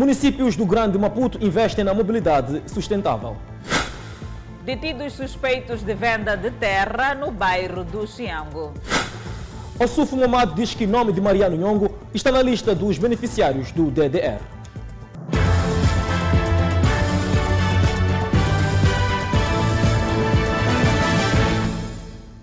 Municípios do Grande Maputo investem na mobilidade sustentável. Detidos suspeitos de venda de terra no bairro do Xiango. O Sufo Momado diz que o nome de Mariano Nhongo está na lista dos beneficiários do DDR.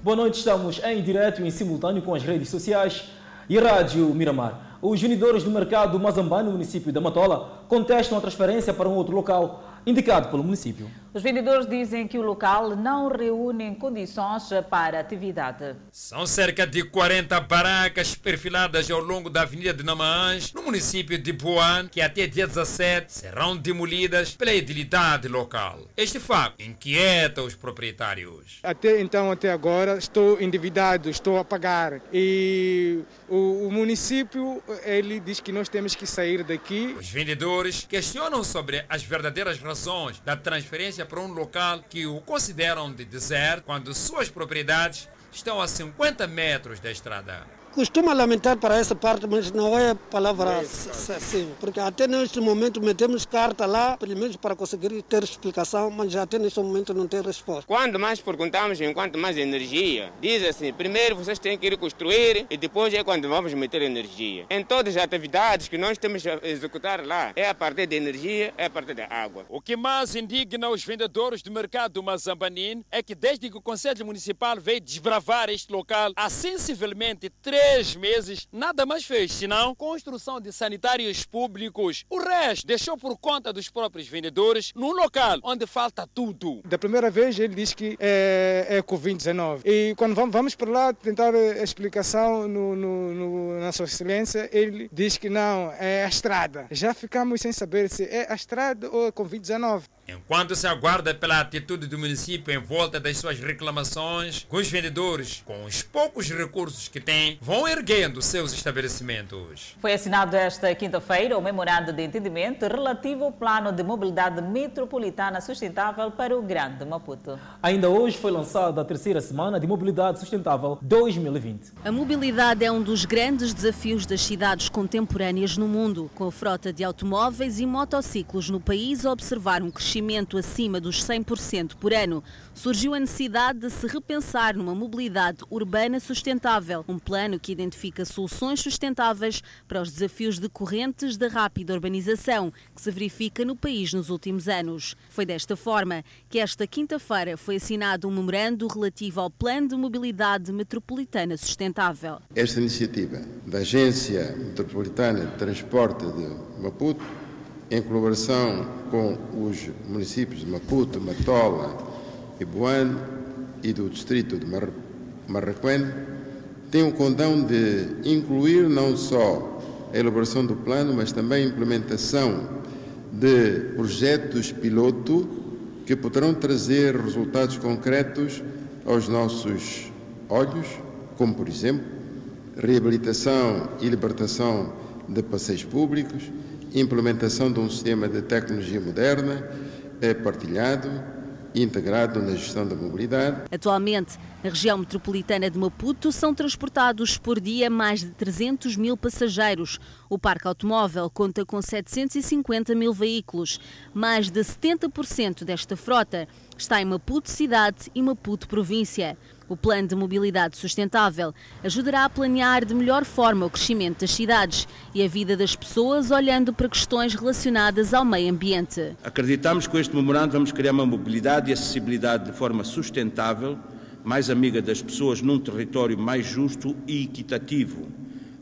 Boa noite, estamos em direto e em simultâneo com as redes sociais e a Rádio Miramar. Os vendedores do mercado Mazambá, no município da Matola, contestam a transferência para um outro local indicado pelo município. Os vendedores dizem que o local não reúne condições para atividade. São cerca de 40 barracas perfiladas ao longo da Avenida de Namaãs, no município de Boan, que até dia 17 serão demolidas pela edilidade local. Este facto inquieta os proprietários. Até então, até agora, estou endividado, estou a pagar. E o, o município, ele diz que nós temos que sair daqui. Os vendedores questionam sobre as verdadeiras razões da transferência para um local que o consideram de deserto quando suas propriedades estão a 50 metros da estrada. Costuma lamentar para essa parte, mas não é palavra assim, porque até neste momento metemos carta lá, pelo menos para conseguir ter explicação, mas até neste momento não tem resposta. Quando mais perguntamos enquanto mais energia, diz assim, primeiro vocês têm que ir construir e depois é quando vamos meter energia. Em todas as atividades que nós temos a executar lá, é a partir da energia, é a partir da água. O que mais indigna os vendedores do mercado Mazambanin é que desde que o Conselho Municipal veio desbravar este local, há sensivelmente três três meses, nada mais fez, senão construção de sanitários públicos. O resto deixou por conta dos próprios vendedores num local onde falta tudo. Da primeira vez ele diz que é, é Covid-19. E quando vamos para lá tentar a explicação no, no, no, na sua excelência, ele diz que não, é a estrada. Já ficamos sem saber se é a estrada ou é Covid-19. Enquanto se aguarda pela atitude do município em volta das suas reclamações, os vendedores, com os poucos recursos que têm, vão erguendo seus estabelecimentos. Foi assinado esta quinta-feira o memorando de entendimento relativo ao plano de mobilidade metropolitana sustentável para o Grande Maputo. Ainda hoje foi lançada a terceira semana de mobilidade sustentável 2020. A mobilidade é um dos grandes desafios das cidades contemporâneas no mundo, com a frota de automóveis e motociclos no país a observar um crescimento acima dos 100% por ano. Surgiu a necessidade de se repensar numa mobilidade urbana sustentável, um plano que identifica soluções sustentáveis para os desafios decorrentes da rápida urbanização que se verifica no país nos últimos anos. Foi desta forma que esta quinta-feira foi assinado um memorando relativo ao Plano de Mobilidade Metropolitana Sustentável. Esta iniciativa da Agência Metropolitana de Transporte de Maputo, em colaboração com os municípios de Maputo, Matola, Ibuane e do distrito de Marraquém, tem o condão de incluir não só a elaboração do plano, mas também a implementação de projetos piloto que poderão trazer resultados concretos aos nossos olhos, como por exemplo, reabilitação e libertação de passeios públicos, implementação de um sistema de tecnologia moderna é partilhado e integrado na gestão da mobilidade. Atualmente, na região metropolitana de Maputo são transportados por dia mais de 300 mil passageiros. O parque automóvel conta com 750 mil veículos. Mais de 70% desta frota está em Maputo cidade e Maputo província. O Plano de Mobilidade Sustentável ajudará a planear de melhor forma o crescimento das cidades e a vida das pessoas, olhando para questões relacionadas ao meio ambiente. Acreditamos que com este memorando vamos criar uma mobilidade e acessibilidade de forma sustentável, mais amiga das pessoas, num território mais justo e equitativo,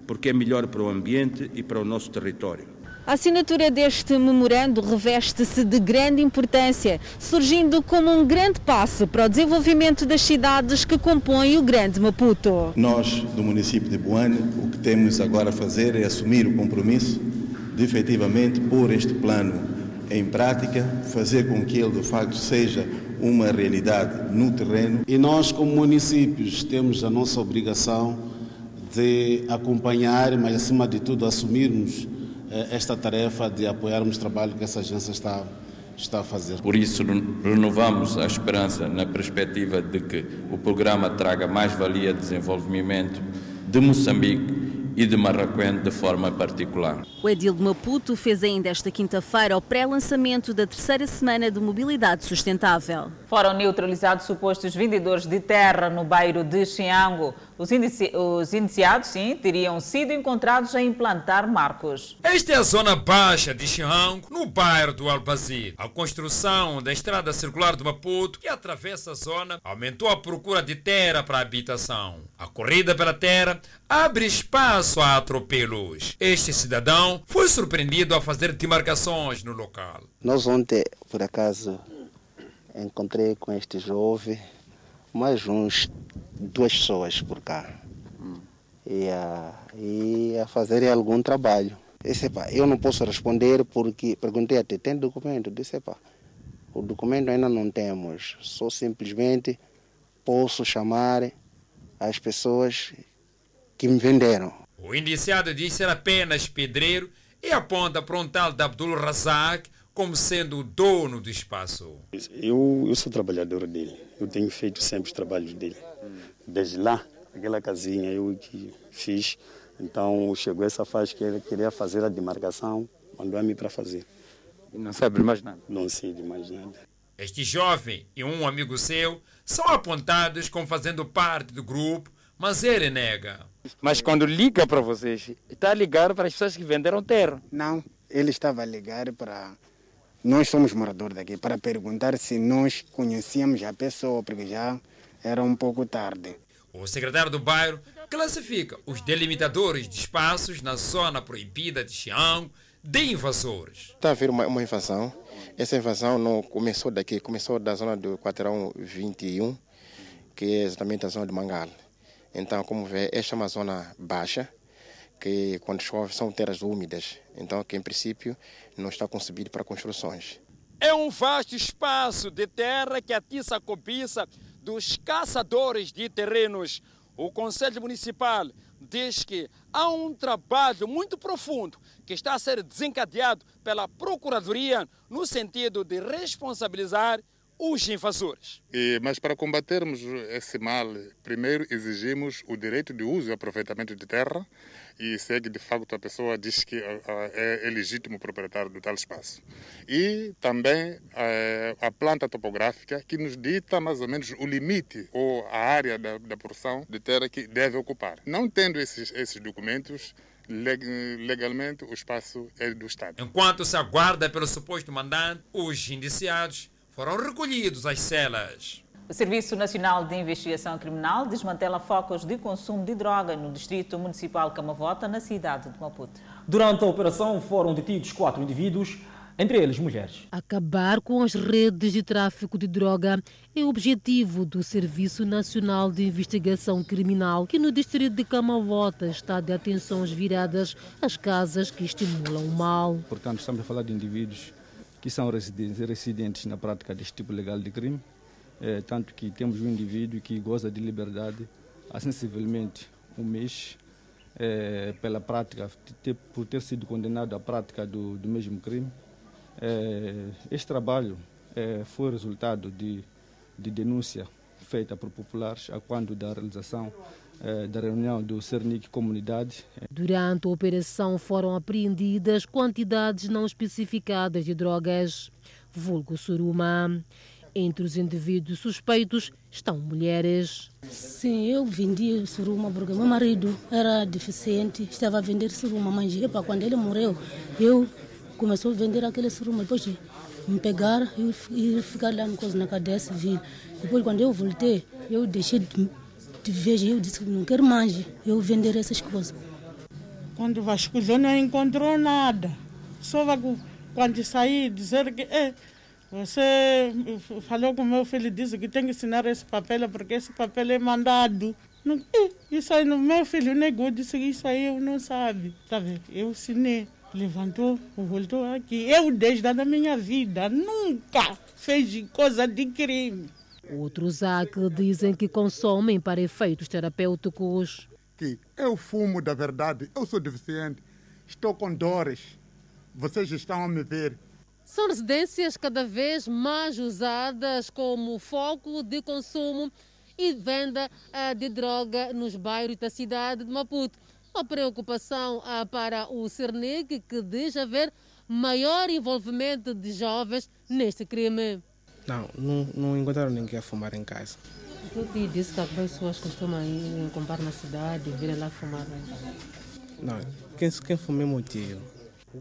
porque é melhor para o ambiente e para o nosso território. A assinatura deste memorando reveste-se de grande importância, surgindo como um grande passo para o desenvolvimento das cidades que compõem o Grande Maputo. Nós, do município de Boane, o que temos agora a fazer é assumir o compromisso de efetivamente pôr este plano em prática, fazer com que ele de facto seja uma realidade no terreno. E nós, como municípios, temos a nossa obrigação de acompanhar, mas acima de tudo assumirmos esta tarefa de apoiarmos o trabalho que essa agência está, está a fazer. Por isso, renovamos a esperança na perspectiva de que o programa traga mais valia de desenvolvimento de Moçambique e de Marraquém de forma particular. O Edil de Maputo fez ainda esta quinta-feira o pré-lançamento da terceira semana de mobilidade sustentável. Foram neutralizados supostos vendedores de terra no bairro de Xiango. Os, inici os iniciados, sim, teriam sido encontrados a implantar marcos. Esta é a zona baixa de Xiango, no bairro do Albazir. A construção da estrada circular de Maputo, que atravessa a zona, aumentou a procura de terra para a habitação. A corrida pela terra abre espaço a atropelos. Este cidadão foi surpreendido a fazer demarcações no local. Nós ontem, por acaso, encontrei com este jovem mais uns duas pessoas por cá e a, e a fazer algum trabalho. Disse, pá, eu não posso responder porque perguntei até, tem documento? Disse, pá, o documento ainda não temos, só simplesmente posso chamar as pessoas que me venderam. O indiciado diz ser apenas pedreiro e aponta para um tal de Abdul Razak como sendo o dono do espaço. Eu, eu sou trabalhador dele, eu tenho feito sempre os trabalhos dele. Desde lá, aquela casinha eu que fiz, então chegou essa fase que ele queria fazer a demarcação, mandou-me para fazer. E não sabe mais nada? Não sei de mais nada. Este jovem e um amigo seu são apontados como fazendo parte do grupo, mas ele nega. Mas quando liga para vocês, está a ligar para as pessoas que venderam terra? Não, ele estava a ligar para. Nós somos moradores daqui, para perguntar se nós conhecíamos a pessoa, porque já era um pouco tarde. O secretário do bairro classifica os delimitadores de espaços na zona proibida de Xiango de invasores. Está a haver uma, uma invasão. Essa invasão não começou daqui, começou da zona do quarteirão 21, que é exatamente a zona de Mangal. Então, como vê, esta é uma zona baixa, que quando chove são terras úmidas. Então, que em princípio não está concebido para construções. É um vasto espaço de terra que atiça a cobiça dos caçadores de terrenos. O Conselho Municipal diz que há um trabalho muito profundo que está a ser desencadeado pela Procuradoria no sentido de responsabilizar os invasores. E, mas para combatermos esse mal, primeiro exigimos o direito de uso e aproveitamento de terra e segue de facto a pessoa diz que é, é legítimo proprietário do tal espaço. E também é, a planta topográfica que nos dita mais ou menos o limite ou a área da, da porção de terra que deve ocupar. Não tendo esses, esses documentos, legalmente o espaço é do Estado. Enquanto se aguarda pelo suposto mandante, os indiciados foram recolhidos às celas. O Serviço Nacional de Investigação Criminal desmantela focos de consumo de droga no Distrito Municipal Camavota, na cidade de Maputo. Durante a operação foram detidos quatro indivíduos, entre eles mulheres. Acabar com as redes de tráfico de droga é o objetivo do Serviço Nacional de Investigação Criminal, que no distrito de Camavota está de atenções viradas às casas que estimulam o mal. Portanto, estamos a falar de indivíduos que são residentes, residentes na prática deste tipo legal de crime, é, tanto que temos um indivíduo que goza de liberdade sensivelmente um mês é, pela prática, ter, por ter sido condenado à prática do, do mesmo crime. É, este trabalho foi resultado de, de denúncia feita por populares a quando da realização eh, da reunião do Cernic Comunidade. Durante a operação foram apreendidas quantidades não especificadas de drogas, vulgo suruma. Entre os indivíduos suspeitos estão mulheres. Sim, eu vendi suruma porque meu marido era deficiente, estava a vender suruma, mas epa, quando ele morreu, eu comecei a vender aquele suruma, depois me pegar e ficar lá no coisa na cadeia civil. Depois quando eu voltei, eu deixei de te vejo, eu disse que não quero mais eu vender essas coisas. Quando vasculhou não encontrou nada. Só quando saí dizer que é, você falou com meu filho disse que tem que assinar esse papel porque esse papel é mandado. Não, é, isso aí, meu filho negou, disse que isso aí eu não sabe. Tá vendo? Eu assinei. Levantou, voltou aqui. Eu, desde a minha vida, nunca fez coisa de crime. Outros há que dizem que consomem para efeitos terapêuticos. Que eu fumo da verdade, eu sou deficiente, estou com dores. Vocês estão a me ver. São residências cada vez mais usadas como foco de consumo e venda de droga nos bairros da cidade de Maputo. A preocupação ah, para o Cernic, que diz haver maior envolvimento de jovens neste crime. Não, não, não encontraram ninguém a fumar em casa. Tu te disse que as pessoas costumam ir comprar na cidade e virem lá fumar. Não, quem, quem fuma é meu tio.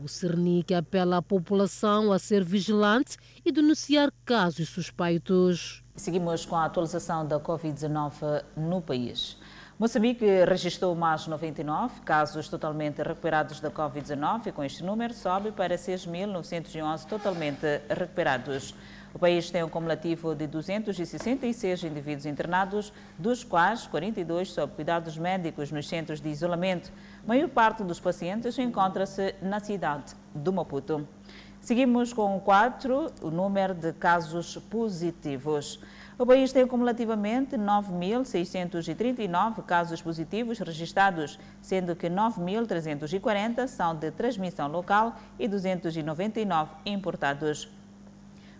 O Cernic apela à população a ser vigilante e denunciar casos suspeitos. Seguimos com a atualização da Covid-19 no país. Moçambique registrou mais 99 casos totalmente recuperados da Covid-19 e com este número sobe para 6.911 totalmente recuperados. O país tem um cumulativo de 266 indivíduos internados, dos quais 42 sob cuidados médicos nos centros de isolamento. A maior parte dos pacientes encontra-se na cidade do Maputo. Seguimos com o 4, o número de casos positivos. O país tem cumulativamente 9.639 casos positivos registrados, sendo que 9.340 são de transmissão local e 299 importados.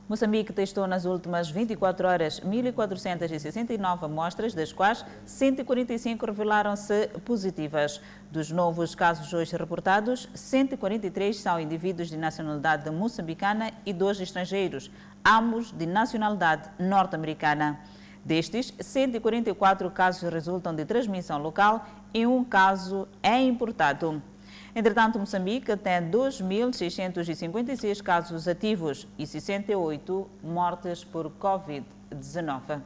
Moçambique testou nas últimas 24 horas 1.469 amostras, das quais 145 revelaram-se positivas. Dos novos casos hoje reportados, 143 são indivíduos de nacionalidade moçambicana e dois estrangeiros, ambos de nacionalidade norte-americana. Destes, 144 casos resultam de transmissão local e um caso é importado. Entretanto, Moçambique tem 2.656 casos ativos e 68 mortes por Covid-19.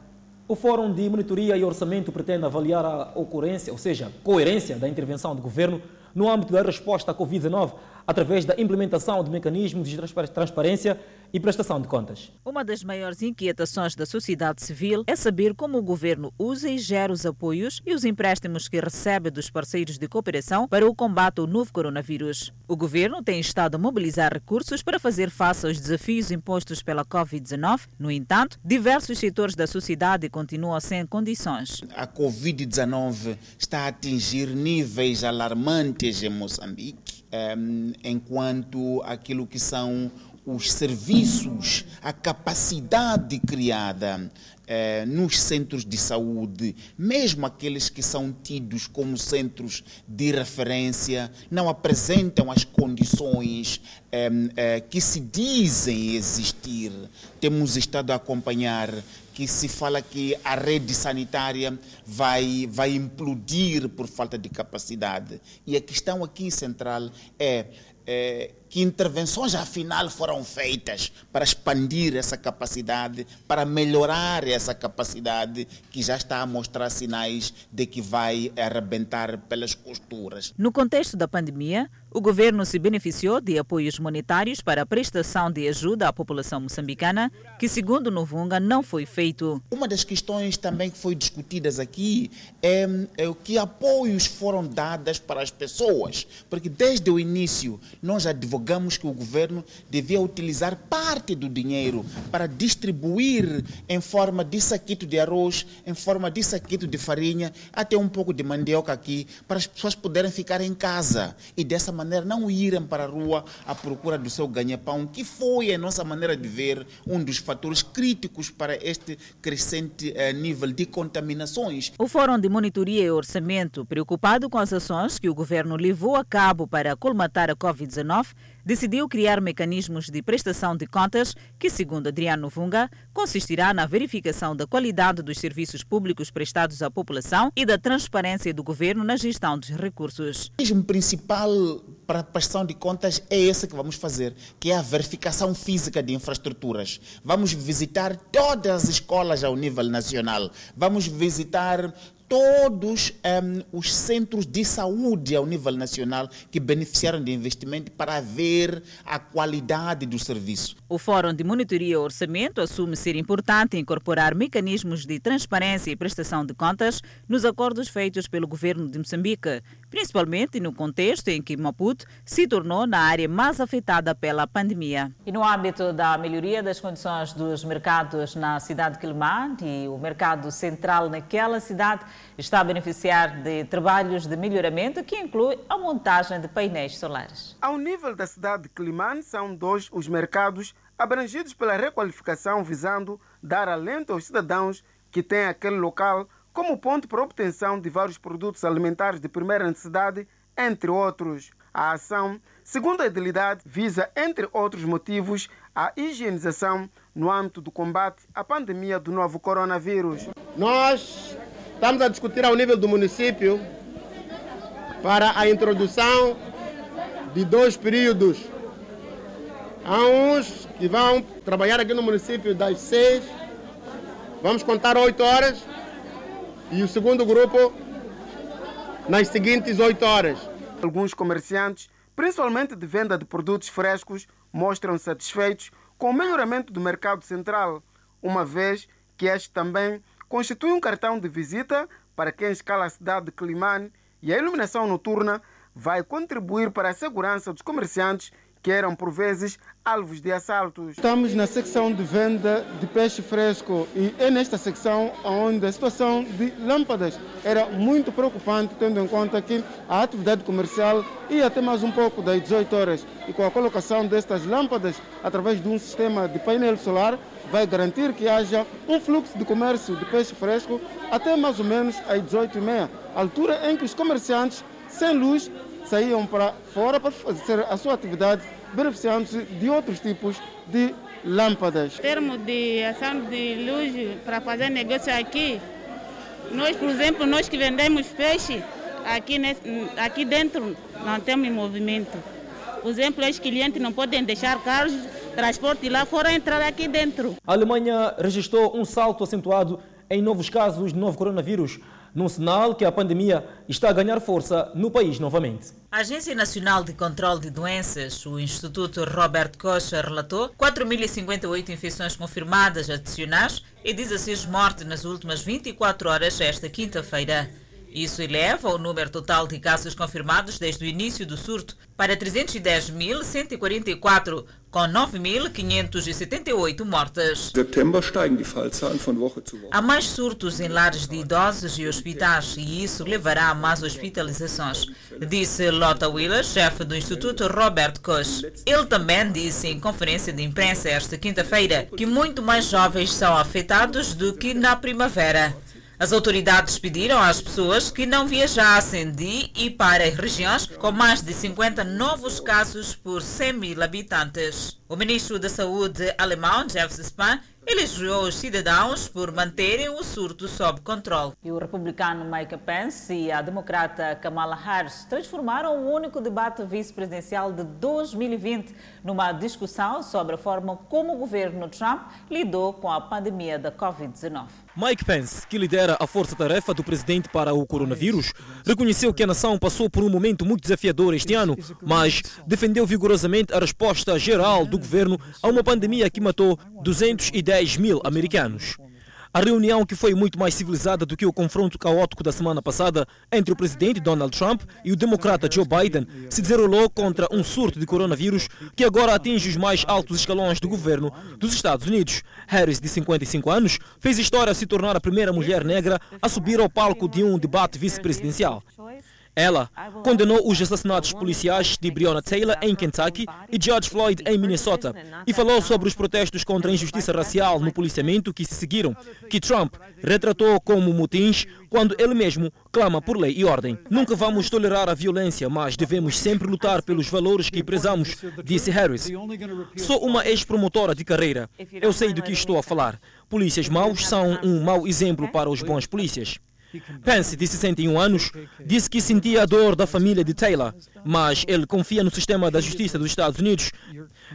O Fórum de Monitoria e Orçamento pretende avaliar a ocorrência, ou seja, coerência da intervenção do governo no âmbito da resposta à Covid-19 através da implementação de mecanismos de transparência e prestação de contas. Uma das maiores inquietações da sociedade civil é saber como o governo usa e gera os apoios e os empréstimos que recebe dos parceiros de cooperação para o combate ao novo coronavírus. O governo tem estado a mobilizar recursos para fazer face aos desafios impostos pela Covid-19. No entanto, diversos setores da sociedade continuam sem condições. A Covid-19 está a atingir níveis alarmantes em Moçambique, enquanto aquilo que são os serviços, a capacidade criada eh, nos centros de saúde, mesmo aqueles que são tidos como centros de referência, não apresentam as condições eh, eh, que se dizem existir. Temos estado a acompanhar que se fala que a rede sanitária vai, vai implodir por falta de capacidade. E a questão aqui central é, é que intervenções afinal foram feitas para expandir essa capacidade, para melhorar essa capacidade que já está a mostrar sinais de que vai arrebentar pelas costuras. No contexto da pandemia, o governo se beneficiou de apoios monetários para a prestação de ajuda à população moçambicana, que, segundo Novunga, não foi feito. Uma das questões também que foi discutidas aqui é, é que apoios foram dados para as pessoas, porque desde o início nós advogamos que o governo devia utilizar parte do dinheiro para distribuir em forma de saquito de arroz, em forma de saquito de farinha, até um pouco de mandioca aqui, para as pessoas poderem ficar em casa e dessa maneira não irem para a rua à procura do seu ganha-pão, que foi a nossa maneira de ver um dos fatores críticos para este crescente eh, nível de contaminações. O Fórum de Monitoria e Orçamento, preocupado com as ações que o governo levou a cabo para colmatar a Covid-19, decidiu criar mecanismos de prestação de contas que, segundo Adriano Vunga, consistirá na verificação da qualidade dos serviços públicos prestados à população e da transparência do governo na gestão dos recursos. O mecanismo principal para a prestação de contas é esse que vamos fazer, que é a verificação física de infraestruturas. Vamos visitar todas as escolas ao nível nacional. Vamos visitar todos um, os centros de saúde ao nível nacional que beneficiaram de investimento para ver a qualidade do serviço. O Fórum de Monitoria e Orçamento assume ser importante incorporar mecanismos de transparência e prestação de contas nos acordos feitos pelo governo de Moçambique, principalmente no contexto em que Maputo se tornou na área mais afetada pela pandemia. E no âmbito da melhoria das condições dos mercados na cidade de Quilimã e o mercado central naquela cidade, está a beneficiar de trabalhos de melhoramento que inclui a montagem de painéis solares. Ao nível da cidade de Quilimane, são dois os mercados abrangidos pela requalificação visando dar alento aos cidadãos que têm aquele local como ponto para obtenção de vários produtos alimentares de primeira necessidade entre outros. A ação, segundo a idilidade, visa, entre outros motivos, a higienização no âmbito do combate à pandemia do novo coronavírus. Nós estamos a discutir ao nível do município para a introdução de dois períodos. Há uns que vão trabalhar aqui no município das seis, vamos contar oito horas, e o segundo grupo nas seguintes oito horas. Alguns comerciantes, principalmente de venda de produtos frescos, mostram satisfeitos com o melhoramento do mercado central, uma vez que este também constitui um cartão de visita para quem escala a cidade de Climane e a iluminação noturna vai contribuir para a segurança dos comerciantes que eram por vezes alvos de assaltos. Estamos na secção de venda de peixe fresco e é nesta secção onde a situação de lâmpadas era muito preocupante, tendo em conta que a atividade comercial ia até mais um pouco das 18 horas e com a colocação destas lâmpadas através de um sistema de painel solar vai garantir que haja um fluxo de comércio de peixe fresco até mais ou menos às 18h30, altura em que os comerciantes sem luz saíam para fora para fazer a sua atividade, beneficiando-se de outros tipos de lâmpadas. Em termos de ação de luz para fazer negócio aqui, nós, por exemplo, nós que vendemos peixe, aqui, nesse, aqui dentro não temos movimento. Por exemplo, os clientes não podem deixar carros, transporte lá fora entrar aqui dentro. A Alemanha registrou um salto acentuado em novos casos de novo coronavírus num sinal que a pandemia está a ganhar força no país novamente. A Agência Nacional de Controlo de Doenças, o Instituto Robert Koch, relatou 4.058 infecções confirmadas adicionais e 16 mortes nas últimas 24 horas esta quinta-feira. Isso eleva o número total de casos confirmados desde o início do surto para 310.144, com 9.578 mortes. Há mais surtos em lares de idosos e hospitais e isso levará a mais hospitalizações, disse Lotta Wheeler, chefe do Instituto Robert Koch. Ele também disse em conferência de imprensa esta quinta-feira que muito mais jovens são afetados do que na primavera. As autoridades pediram às pessoas que não viajassem de e para regiões com mais de 50 novos casos por 100 mil habitantes. O ministro da Saúde alemão, Jeff Spahn, elogiou os cidadãos por manterem o surto sob controle. E o republicano Mike Pence e a democrata Kamala Harris transformaram o único debate vice-presidencial de 2020 numa discussão sobre a forma como o governo Trump lidou com a pandemia da Covid-19. Mike Pence, que lidera a força-tarefa do presidente para o coronavírus, reconheceu que a nação passou por um momento muito desafiador este ano, mas defendeu vigorosamente a resposta geral do governo a uma pandemia que matou 210 mil americanos. A reunião, que foi muito mais civilizada do que o confronto caótico da semana passada entre o presidente Donald Trump e o democrata Joe Biden, se desenrolou contra um surto de coronavírus que agora atinge os mais altos escalões do governo dos Estados Unidos. Harris, de 55 anos, fez história se tornar a primeira mulher negra a subir ao palco de um debate vice-presidencial. Ela condenou os assassinatos policiais de Breonna Taylor em Kentucky e George Floyd em Minnesota e falou sobre os protestos contra a injustiça racial no policiamento que se seguiram, que Trump retratou como motins quando ele mesmo clama por lei e ordem. Nunca vamos tolerar a violência, mas devemos sempre lutar pelos valores que prezamos, disse Harris. Sou uma ex-promotora de carreira. Eu sei do que estou a falar. Polícias maus são um mau exemplo para os bons polícias. Pence, de 61 anos, disse que sentia a dor da família de Taylor, mas ele confia no sistema da justiça dos Estados Unidos.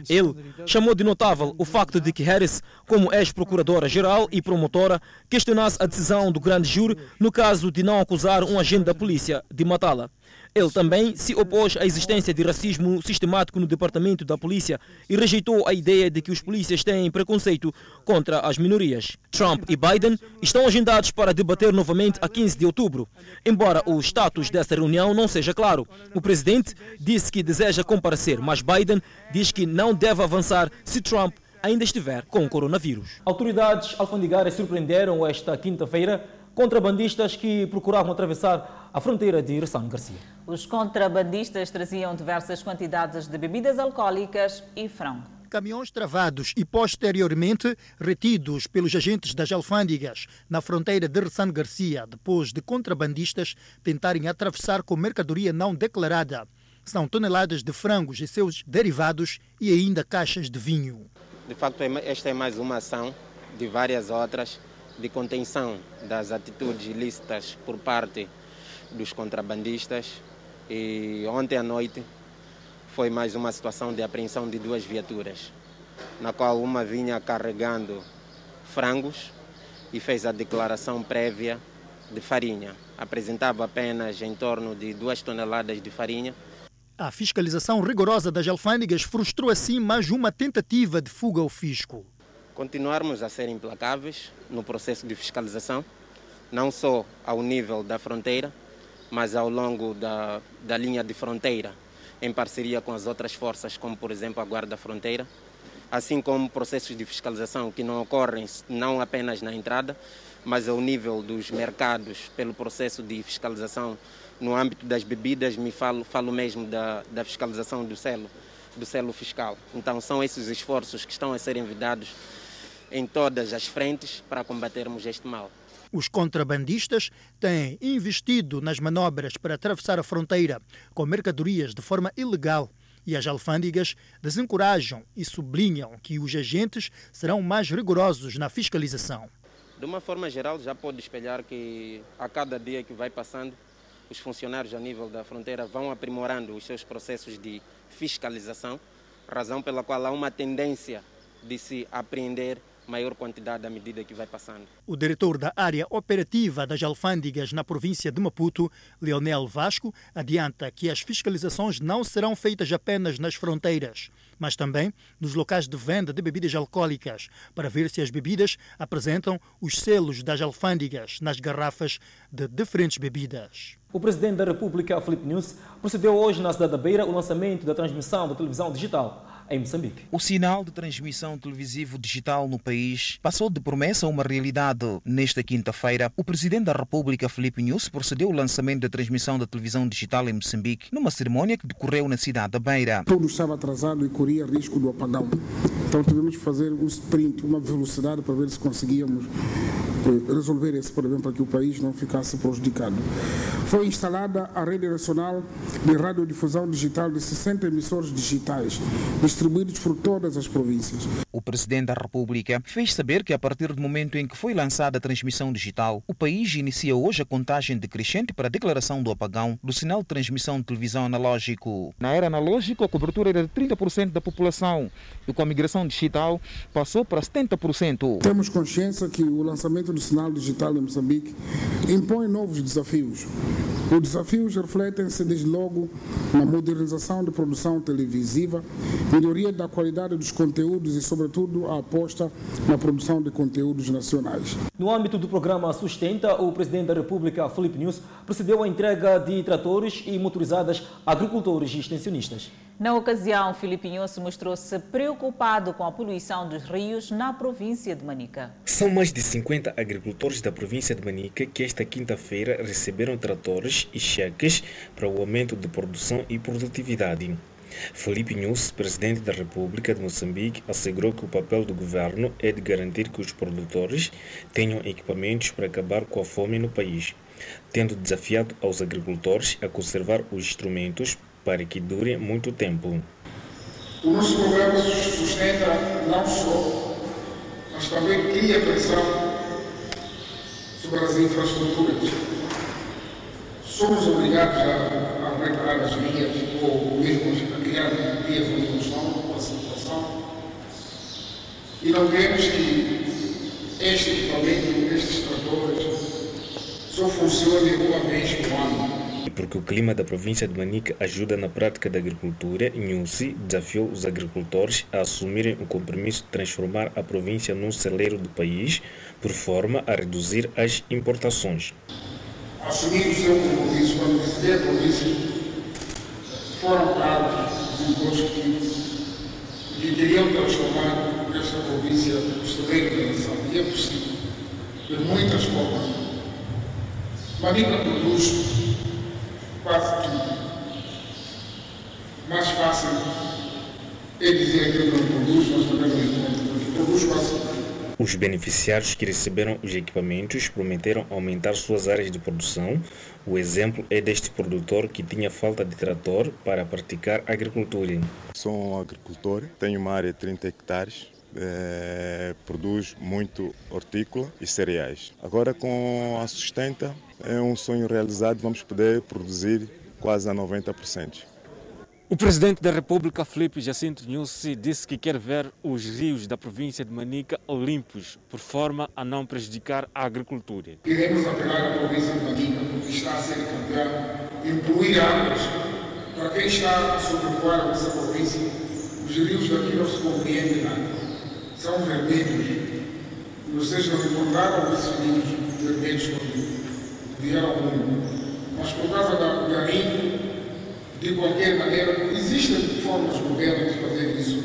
Ele chamou de notável o facto de que Harris, como ex-procuradora-geral e promotora, questionasse a decisão do grande júri no caso de não acusar um agente da polícia de matá-la. Ele também se opôs à existência de racismo sistemático no departamento da polícia e rejeitou a ideia de que os polícias têm preconceito contra as minorias. Trump e Biden estão agendados para debater novamente a 15 de outubro. Embora o status dessa reunião não seja claro, o presidente disse que deseja comparecer, mas Biden diz que não deve avançar se Trump ainda estiver com o coronavírus. Autoridades alfandegárias surpreenderam esta quinta-feira contrabandistas que procuravam atravessar a fronteira de Ressano Garcia. Os contrabandistas traziam diversas quantidades de bebidas alcoólicas e frango. Caminhões travados e posteriormente retidos pelos agentes das alfândegas na fronteira de Ressano Garcia, depois de contrabandistas tentarem atravessar com mercadoria não declarada. São toneladas de frangos e seus derivados e ainda caixas de vinho. De facto, esta é mais uma ação de várias outras de contenção das atitudes ilícitas por parte dos contrabandistas. E ontem à noite foi mais uma situação de apreensão de duas viaturas, na qual uma vinha carregando frangos e fez a declaração prévia de farinha. Apresentava apenas em torno de duas toneladas de farinha. A fiscalização rigorosa das alfândegas frustrou assim mais uma tentativa de fuga ao fisco. Continuarmos a ser implacáveis no processo de fiscalização, não só ao nível da fronteira, mas ao longo da, da linha de fronteira em parceria com as outras forças, como por exemplo a Guarda Fronteira, assim como processos de fiscalização que não ocorrem não apenas na entrada, mas ao nível dos mercados, pelo processo de fiscalização no âmbito das bebidas, me falo, falo mesmo da, da fiscalização do selo, do selo fiscal. Então são esses esforços que estão a serem envidados em todas as frentes para combatermos este mal. Os contrabandistas têm investido nas manobras para atravessar a fronteira com mercadorias de forma ilegal e as alfândegas desencorajam e sublinham que os agentes serão mais rigorosos na fiscalização. De uma forma geral, já pode espelhar que a cada dia que vai passando, os funcionários a nível da fronteira vão aprimorando os seus processos de fiscalização, razão pela qual há uma tendência de se apreender maior quantidade à medida que vai passando. O diretor da área operativa das alfândegas na província de Maputo, Leonel Vasco, adianta que as fiscalizações não serão feitas apenas nas fronteiras, mas também nos locais de venda de bebidas alcoólicas, para ver se as bebidas apresentam os selos das alfândegas nas garrafas de diferentes bebidas. O presidente da República, Felipe News, procedeu hoje na cidade da Beira o lançamento da transmissão da televisão digital em Moçambique. O sinal de transmissão televisivo digital no país passou de promessa a uma realidade. Nesta quinta-feira, o presidente da República, Felipe News, procedeu ao lançamento da transmissão da televisão digital em Moçambique, numa cerimônia que decorreu na cidade da Beira. Tudo estava atrasado e corria risco do apagão. Então tivemos que fazer um sprint, uma velocidade para ver se conseguíamos eh, resolver esse problema para que o país não ficasse prejudicado. Foi instalada a rede nacional de radiodifusão digital de 60 emissores digitais, distribuídos por todas as províncias. O presidente da República fez saber que a partir do momento em que foi lançada a transmissão digital, o país inicia hoje a contagem decrescente para a declaração do apagão do sinal de transmissão de televisão analógico. Na era analógica, a cobertura era de 30% da população e com a migração digital passou para 70%. Temos consciência que o lançamento do sinal digital em Moçambique impõe novos desafios. Os desafios refletem-se desde logo na modernização da produção televisiva, melhoria da qualidade dos conteúdos e, sobretudo, a aposta na produção de conteúdos nacionais. No âmbito do programa Sustenta, o presidente da República, Felipe News, procedeu à entrega de tratores e motorizadas a agricultores e extensionistas. Na ocasião, Filipe Inhosso mostrou-se preocupado com a poluição dos rios na província de Manica. São mais de 50 agricultores da província de Manica que esta quinta-feira receberam tratores e cheques para o aumento de produção e produtividade. Felipe Nunes, presidente da República de Moçambique, assegurou que o papel do governo é de garantir que os produtores tenham equipamentos para acabar com a fome no país, tendo desafiado aos agricultores a conservar os instrumentos para que dure muito tempo. O nosso programa sustenta não só, mas também cria pressão sobre as infraestruturas. Somos obrigados a, reparar as vias ou mesmo a criar vias de função com a situação e não queremos que este equipamento, estes tratores, só funcionem uma vez por ano. Porque o clima da província de Manica ajuda na prática da agricultura, Nhusi desafiou os agricultores a assumirem o compromisso de transformar a província num celeiro do país, por forma a reduzir as importações. Assumir o seu compromisso quando visitar a província, foram pagos os impostos que, teriam transformado esta província celeiro da nação. E é possível, de muitas formas. Manica produz quase tudo. Mais fácil é dizer que não produz, nós também produz quase os beneficiários que receberam os equipamentos prometeram aumentar suas áreas de produção. O exemplo é deste produtor que tinha falta de trator para praticar agricultura. Sou um agricultor, tenho uma área de 30 hectares, é, produz muito hortícola e cereais. Agora com a sustenta é um sonho realizado, vamos poder produzir quase a 90%. O presidente da República, Felipe Jacinto Nussi, disse que quer ver os rios da província de Manica limpos, por forma a não prejudicar a agricultura. Iremos apelar à província de Manica, porque está a ser campeão, incluir águas. Para quem está a sobrevoar a nossa província, os rios daqui não se compreendem nada. São vermelhos. Vocês não encontraram esses rios vermelhos quando vieram ao mundo. Mas por causa da garimpo, de qualquer maneira, existem formas modernas de fazer isso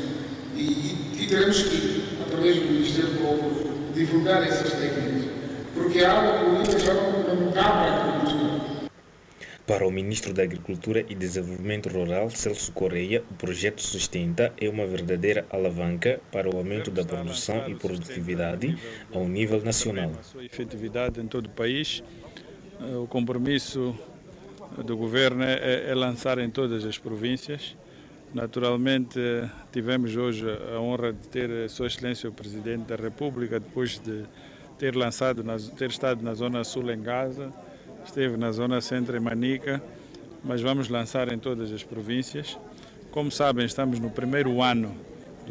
e, e, e teremos que, através do Ministério Público, divulgar essas técnicas, porque a água poluída já não, não dá para a agricultura. Para o ministro da Agricultura e Desenvolvimento Rural, Celso Correia, o projeto Sustenta é uma verdadeira alavanca para o aumento da produção e produtividade ao nível nacional. A sua efetividade em todo o país, o compromisso do governo é, é, lançar em todas as províncias. Naturalmente, tivemos hoje a honra de ter Sua Excelência o Presidente da República, depois de ter lançado, ter estado na Zona Sul em Gaza, esteve na Zona Centro em Manica, mas vamos lançar em todas as províncias. Como sabem, estamos no primeiro ano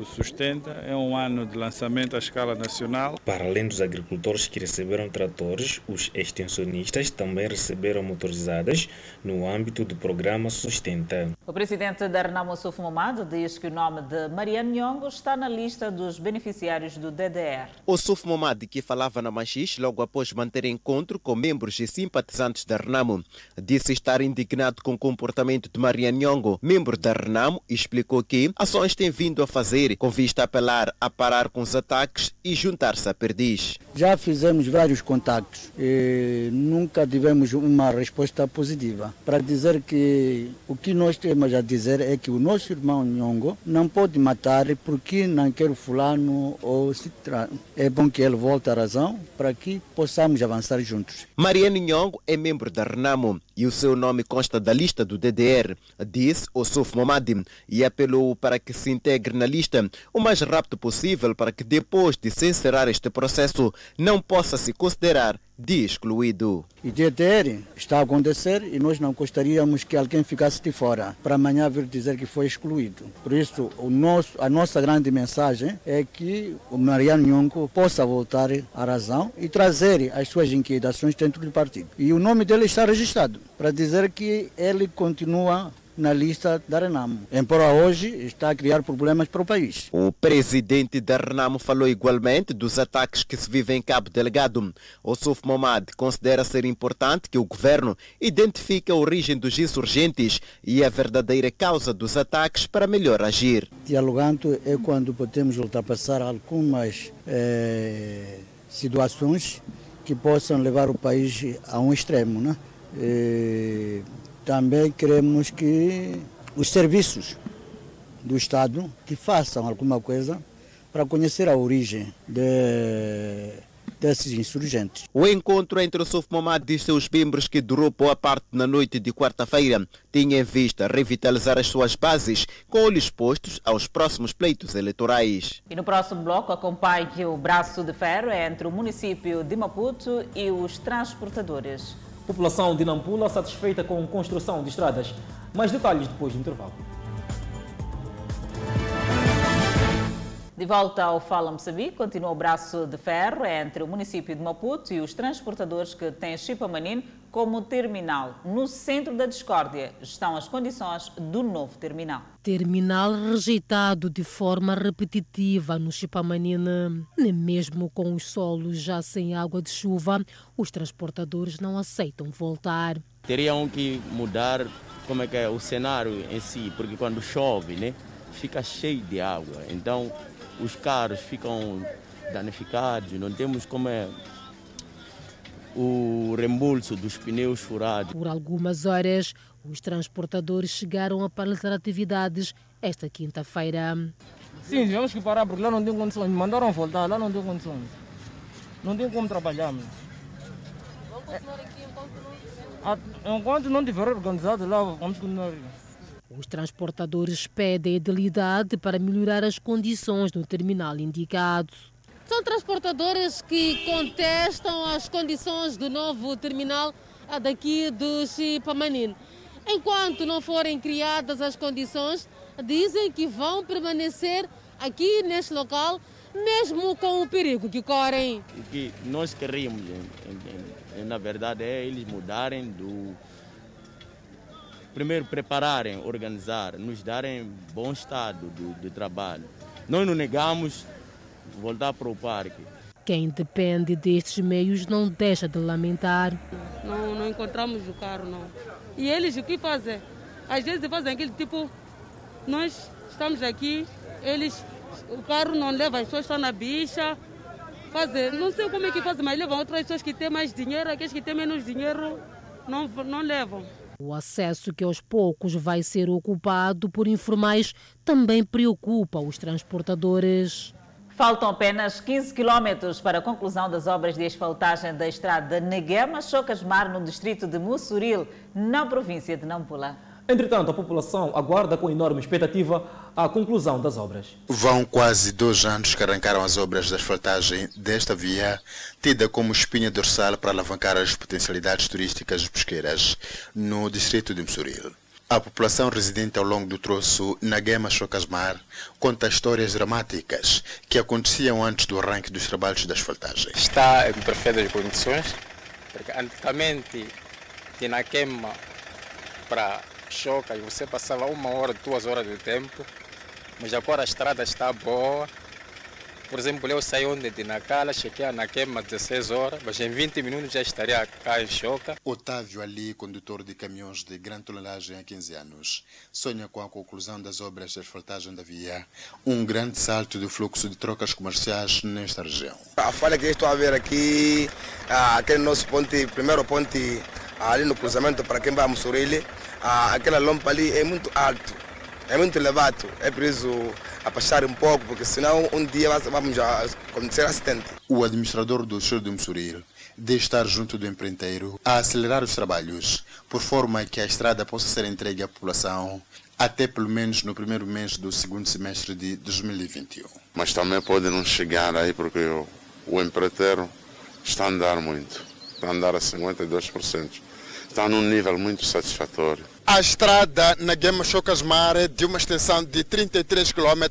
do Sustenta. É um ano de lançamento à escala nacional. Para além dos agricultores que receberam tratores, os extensionistas também receberam motorizadas no âmbito do programa Sustenta. O presidente da Renamo Suf Momad diz que o nome de Mariano Nhongo está na lista dos beneficiários do DDR. O Suf Momad, que falava na Machis logo após manter encontro com membros e simpatizantes da Renamo, disse estar indignado com o comportamento de Mariano Nhongo, membro da Renamo, e explicou que ações têm vindo a fazer com vista a apelar a parar com os ataques e juntar-se a Perdiz. Já fizemos vários contactos e nunca tivemos uma resposta positiva. Para dizer que o que nós temos a dizer é que o nosso irmão Nhongo não pode matar porque não quer fulano ou se tra... É bom que ele volte à razão para que possamos avançar juntos. Mariano Nhongo é membro da Renamo e o seu nome consta da lista do DDR, disse Osuf Momadi, e apelou para que se integre na lista o mais rápido possível para que depois de se encerrar este processo não possa se considerar de excluído. E DDR está a acontecer e nós não gostaríamos que alguém ficasse de fora para amanhã vir dizer que foi excluído. Por isso, o nosso, a nossa grande mensagem é que o Mariano Nhonco possa voltar à razão e trazer as suas inquietações dentro do partido. E o nome dele está registrado para dizer que ele continua na lista da Renamo. Embora hoje está a criar problemas para o país. O presidente da Renamo falou igualmente dos ataques que se vivem em Cabo Delgado. O Suf Momad considera ser importante que o governo identifique a origem dos insurgentes e a verdadeira causa dos ataques para melhor agir. Dialogando é quando podemos ultrapassar algumas eh, situações que possam levar o país a um extremo, né? Eh, também queremos que os serviços do Estado que façam alguma coisa para conhecer a origem de, desses insurgentes. O encontro entre o Suf Momad e seus membros, que durou boa parte na noite de quarta-feira, tinha em vista revitalizar as suas bases com olhos postos aos próximos pleitos eleitorais. E no próximo bloco acompanhe o braço de ferro entre o município de Maputo e os transportadores. População de Nampula satisfeita com construção de estradas. Mais detalhes depois do intervalo. De volta ao Fala Moçambique, continua o braço de ferro entre o município de Maputo e os transportadores que têm Chipamanin como terminal. No centro da discórdia estão as condições do novo terminal. Terminal rejeitado de forma repetitiva no Chipamanina. Nem mesmo com os solos já sem água de chuva, os transportadores não aceitam voltar. Teriam que mudar como é que é o cenário em si, porque quando chove, né, fica cheio de água. Então os carros ficam danificados, não temos como é o reembolso dos pneus furados. Por algumas horas, os transportadores chegaram a paralisar atividades esta quinta-feira. Sim, tivemos que parar porque lá não tem condições. Me mandaram voltar, lá não tem condições. Não tem como trabalhar. Vão continuar aqui enquanto não... Enquanto não estiver organizado lá, vamos continuar aqui. Os transportadores pedem idilidade para melhorar as condições no terminal indicado. São transportadores que contestam as condições do novo terminal daqui do Chipamanin. Enquanto não forem criadas as condições, dizem que vão permanecer aqui neste local, mesmo com o perigo que correm. O que nós queríamos, na verdade, é eles mudarem do. Primeiro, prepararem, organizar, nos darem bom estado do, do trabalho. Nós não negamos voltar para o parque. Quem depende destes meios não deixa de lamentar. Não, não encontramos o carro, não. E eles o que fazem? Às vezes fazem aquele tipo, nós estamos aqui, eles, o carro não leva, as pessoas estão na bicha, fazer, não sei como é que fazem, mas levam outras pessoas que têm mais dinheiro, aqueles que têm menos dinheiro não, não levam. O acesso que aos poucos vai ser ocupado por informais também preocupa os transportadores. Faltam apenas 15 quilómetros para a conclusão das obras de asfaltagem da estrada Neguema-Chocasmar, no distrito de Mussuril, na província de Nampula. Entretanto, a população aguarda com enorme expectativa a conclusão das obras. Vão quase dois anos que arrancaram as obras de asfaltagem desta via, tida como espinha dorsal para alavancar as potencialidades turísticas pesqueiras no distrito de Mussuril. A população residente ao longo do troço Naguema Chocasmar conta histórias dramáticas que aconteciam antes do arranque dos trabalhos de asfaltagem. Está em perfeitas condições, porque antigamente de Naguema para Chocas você passava uma hora, duas horas de tempo, mas agora a estrada está boa. Por exemplo, eu saí onde de Nacala, cheguei a Naquema 16 horas, mas em 20 minutos já estaria cá em Choca. Otávio Ali, condutor de caminhões de grande tonelagem há 15 anos, sonha com a conclusão das obras de asfaltagem da via, um grande salto do fluxo de trocas comerciais nesta região. A falha que estou a ver aqui, aquele nosso ponte, primeiro ponte ali no cruzamento para quem vai a Mussurile, aquela lompa ali é muito alto, é muito elevado, é preciso abaixar um pouco, porque senão um dia vamos acontecer acidente. O administrador do Choro de Mussuril de estar junto do empreiteiro a acelerar os trabalhos, por forma que a estrada possa ser entregue à população até pelo menos no primeiro mês do segundo semestre de 2021. Mas também pode não chegar aí porque o, o empreiteiro está a andar muito, está a andar a 52%. Está num nível muito satisfatório. A estrada na Gema Chocasmar é de uma extensão de 33 km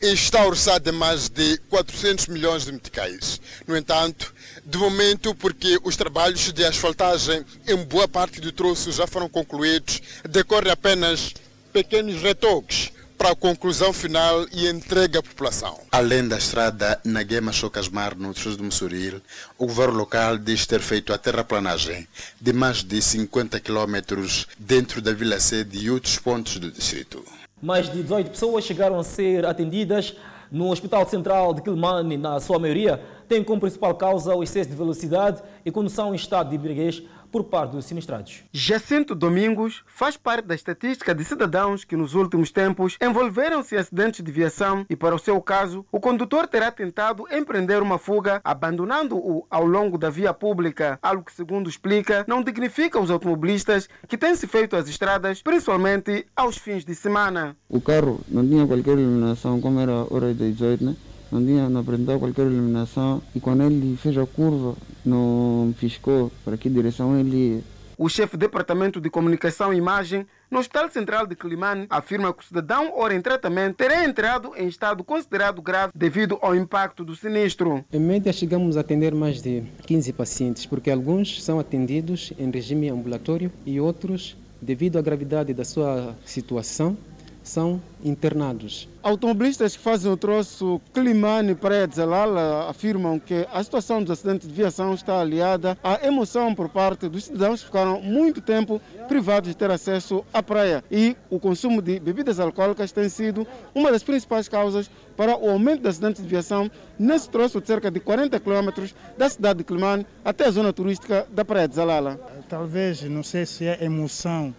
está orçada em mais de 400 milhões de meticais. No entanto, de momento, porque os trabalhos de asfaltagem em boa parte do troço já foram concluídos, decorre apenas pequenos retoques para a conclusão final e entrega à população. Além da estrada Naguema Chocasmar, no distrito de Mussuril, o governo local diz ter feito a terraplanagem de mais de 50 quilómetros dentro da Vila Sede e outros pontos do distrito. Mais de 18 pessoas chegaram a ser atendidas no Hospital Central de Quilmane, na sua maioria, tem como principal causa o excesso de velocidade e condução em estado de embriaguez por parte dos sinistrados. Jacinto Domingos faz parte da estatística de cidadãos que nos últimos tempos envolveram-se em acidentes de viação e, para o seu caso, o condutor terá tentado empreender uma fuga, abandonando-o ao longo da via pública, algo que, segundo explica, não dignifica os automobilistas que têm se feito às estradas, principalmente aos fins de semana. O carro não tinha qualquer iluminação, como era hora de 18, né? Tinha não apresentou qualquer iluminação e quando ele fez a curva não fiscou para que direção ele ia. O chefe do Departamento de Comunicação e Imagem no Hospital Central de Climane afirma que o cidadão, ora em tratamento, terá entrado em estado considerado grave devido ao impacto do sinistro. Em média, chegamos a atender mais de 15 pacientes, porque alguns são atendidos em regime ambulatório e outros, devido à gravidade da sua situação, são internados. Automobilistas que fazem o troço Climane Praia de Zalala afirmam que a situação dos acidentes de viação está aliada à emoção por parte dos cidadãos que ficaram muito tempo privados de ter acesso à praia. E o consumo de bebidas alcoólicas tem sido uma das principais causas para o aumento de acidentes de viação nesse troço de cerca de 40 quilômetros da cidade de Climane até a zona turística da Praia de Zalala. Talvez, não sei se é emoção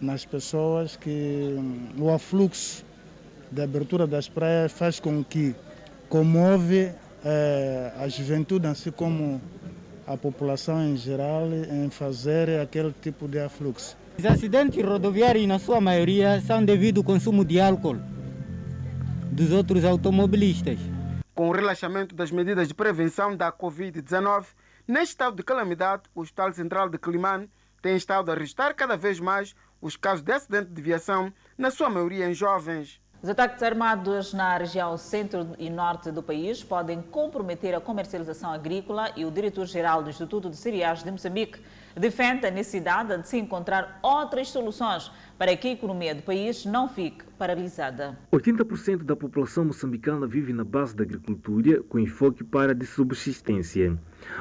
nas pessoas que o afluxo da abertura das praias faz com que comove eh, a juventude, assim como a população em geral, em fazer aquele tipo de afluxo. Os acidentes rodoviários, na sua maioria, são devido ao consumo de álcool dos outros automobilistas. Com o relaxamento das medidas de prevenção da Covid-19, neste estado de calamidade, o Hospital Central de Climane tem estado a registrar cada vez mais os casos de acidente de viação, na sua maioria em jovens. Os ataques armados na região centro e norte do país podem comprometer a comercialização agrícola e o diretor-geral do Instituto de Cereais de Moçambique defende a necessidade de se encontrar outras soluções para que a economia do país não fique paralisada. 80% da população moçambicana vive na base da agricultura com enfoque para de subsistência.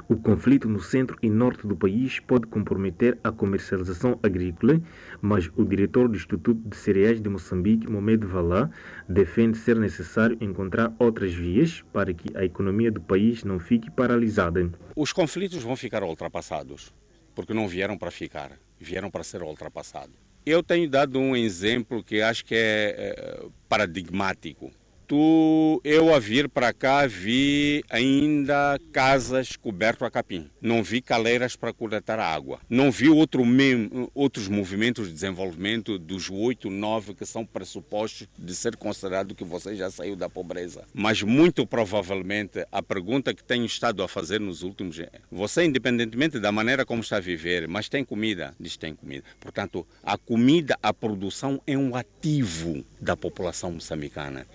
O conflito no centro e norte do país pode comprometer a comercialização agrícola, mas o diretor do Instituto de Cereais de Moçambique, Mohamed Valá, defende ser necessário encontrar outras vias para que a economia do país não fique paralisada. Os conflitos vão ficar ultrapassados, porque não vieram para ficar, vieram para ser ultrapassados. Eu tenho dado um exemplo que acho que é, é paradigmático tu, eu a vir para cá vi ainda casas cobertas a capim. Não vi caleiras para coletar água. Não vi outro outros movimentos de desenvolvimento dos oito, nove que são pressupostos de ser considerado que você já saiu da pobreza. Mas muito provavelmente a pergunta que tenho estado a fazer nos últimos você independentemente da maneira como está a viver, mas tem comida? Diz tem comida. Portanto, a comida, a produção é um ativo da população moçambicana.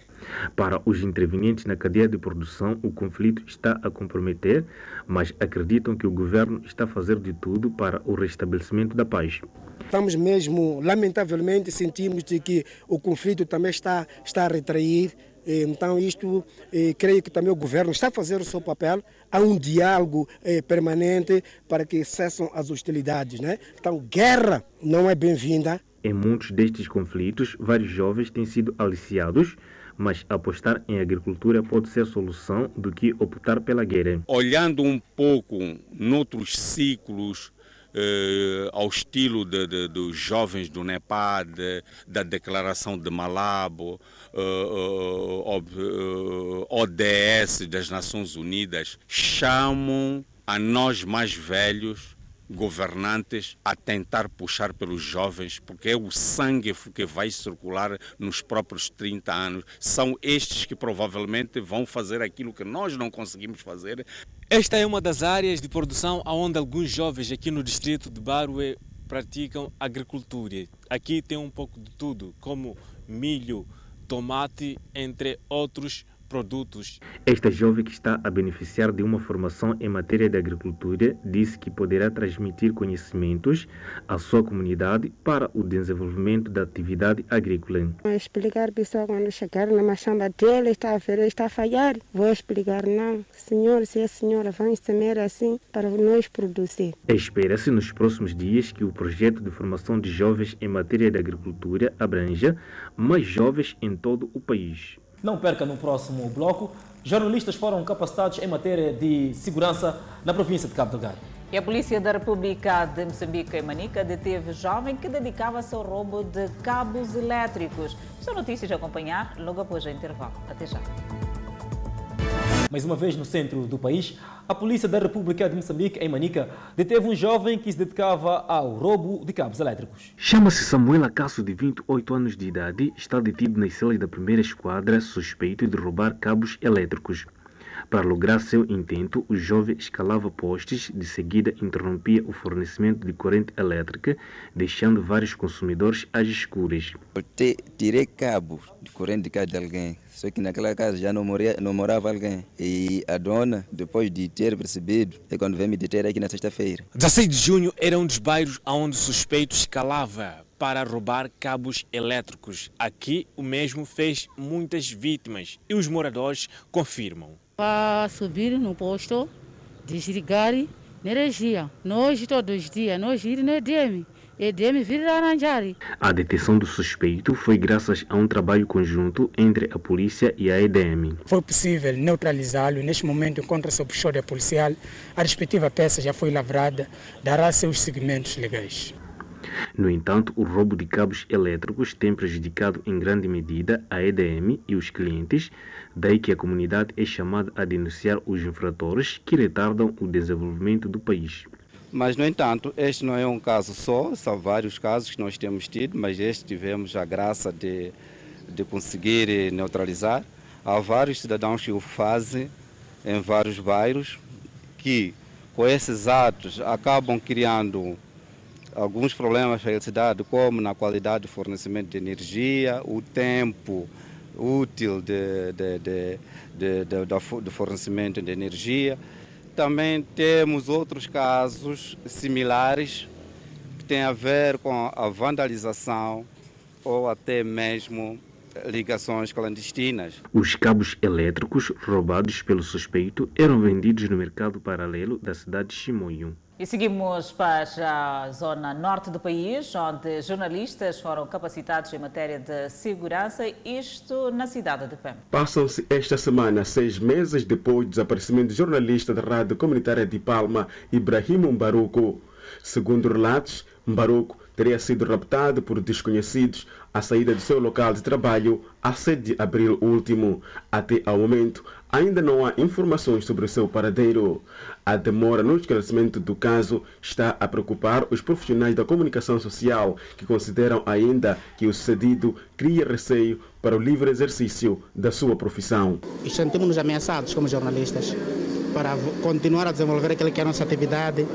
Para os intervenientes na cadeia de produção, o conflito está a comprometer, mas acreditam que o governo está a fazer de tudo para o restabelecimento da paz. Estamos mesmo, lamentavelmente, sentimos de que o conflito também está, está a retrair. Então, isto, eh, creio que também o governo está a fazer o seu papel. Há um diálogo eh, permanente para que cessem as hostilidades. Né? Então, guerra não é bem-vinda. Em muitos destes conflitos, vários jovens têm sido aliciados mas apostar em agricultura pode ser solução do que optar pela guerra. Olhando um pouco noutros ciclos eh, ao estilo de, de, dos jovens do Nepal, de, da Declaração de Malabo, eh, eh, ODS das Nações Unidas, chamam a nós mais velhos governantes a tentar puxar pelos jovens, porque é o sangue que vai circular nos próprios 30 anos. São estes que provavelmente vão fazer aquilo que nós não conseguimos fazer. Esta é uma das áreas de produção onde alguns jovens aqui no distrito de Barue praticam agricultura. Aqui tem um pouco de tudo, como milho, tomate, entre outros produtos. Esta jovem que está a beneficiar de uma formação em matéria de agricultura disse que poderá transmitir conhecimentos à sua comunidade para o desenvolvimento da atividade agrícola. Vou explicar pessoal quando chegar na machamba dele está a ferir, está a falhar. Vou explicar não, senhor, se a senhora vai semear assim para nós produzir. Espera-se nos próximos dias que o projeto de formação de jovens em matéria de agricultura abranja mais jovens em todo o país. Não perca no próximo bloco. Jornalistas foram capacitados em matéria de segurança na província de Cabo Delgado. E a Polícia da República de Moçambique e Manica deteve jovem que dedicava-se ao roubo de cabos elétricos. São notícias a acompanhar logo após o intervalo. Até já. Mais uma vez no centro do país, a Polícia da República de Moçambique, em Manica, deteve um jovem que se dedicava ao roubo de cabos elétricos. Chama-se Samuel Acaso, de 28 anos de idade, está detido nas celas da primeira esquadra, suspeito de roubar cabos elétricos. Para lograr seu intento, o jovem escalava postes, de seguida interrompia o fornecimento de corrente elétrica, deixando vários consumidores às escuras. Eu tirei cabo de corrente de casa de alguém, só que naquela casa já não, moria, não morava alguém. E a dona, depois de ter percebido, é quando veio me deter aqui na sexta-feira. 16 de junho era um dos bairros onde o suspeito escalava para roubar cabos elétricos. Aqui o mesmo fez muitas vítimas e os moradores confirmam. Para subir no posto, desligar energia. Nós todos os dias, nós ir no EDM. A detenção do suspeito foi graças a um trabalho conjunto entre a polícia e a EDM. Foi possível neutralizá-lo. Neste momento encontra-se sob custódia policial. A respectiva peça já foi lavrada, dará seus segmentos legais. No entanto, o roubo de cabos elétricos tem prejudicado em grande medida a EDM e os clientes, daí que a comunidade é chamada a denunciar os infratores que retardam o desenvolvimento do país. Mas, no entanto, este não é um caso só, são vários casos que nós temos tido, mas este tivemos a graça de, de conseguir neutralizar. Há vários cidadãos que o fazem em vários bairros que, com esses atos, acabam criando alguns problemas para a cidade, como na qualidade de fornecimento de energia, o tempo útil de, de, de, de, de, de fornecimento de energia. Também temos outros casos similares que têm a ver com a vandalização ou até mesmo ligações clandestinas. Os cabos elétricos roubados pelo suspeito eram vendidos no mercado paralelo da cidade de Chimoio. E seguimos para a zona norte do país, onde jornalistas foram capacitados em matéria de segurança, isto na cidade de Pemba. Passam-se esta semana seis meses depois do desaparecimento do jornalista da rádio comunitária de Palma, Ibrahim Mbaruco. Segundo relatos, Mbaruco teria sido raptado por desconhecidos à saída do seu local de trabalho a 7 de abril último. Até ao momento, ainda não há informações sobre o seu paradeiro. A demora no esclarecimento do caso está a preocupar os profissionais da comunicação social, que consideram ainda que o sucedido cria receio para o livre exercício da sua profissão. E sentimos-nos ameaçados como jornalistas para continuar a desenvolver aquilo que é a nossa atividade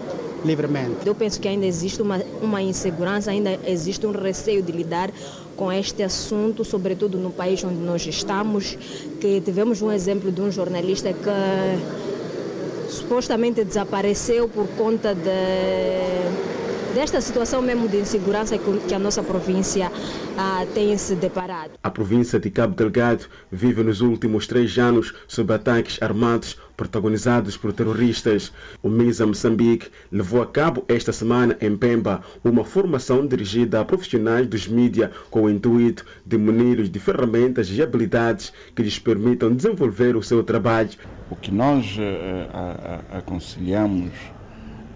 livremente. Eu penso que ainda existe uma, uma insegurança, ainda existe um receio de lidar com este assunto, sobretudo no país onde nós estamos, que tivemos um exemplo de um jornalista que supostamente desapareceu por conta de desta situação mesmo de insegurança que a nossa província ah, tem se deparado. A província de Cabo Delgado vive nos últimos três anos sob ataques armados protagonizados por terroristas. O MISA Moçambique levou a cabo esta semana em Pemba uma formação dirigida a profissionais dos mídias com o intuito de munilos de ferramentas e habilidades que lhes permitam desenvolver o seu trabalho. O que nós uh, aconselhamos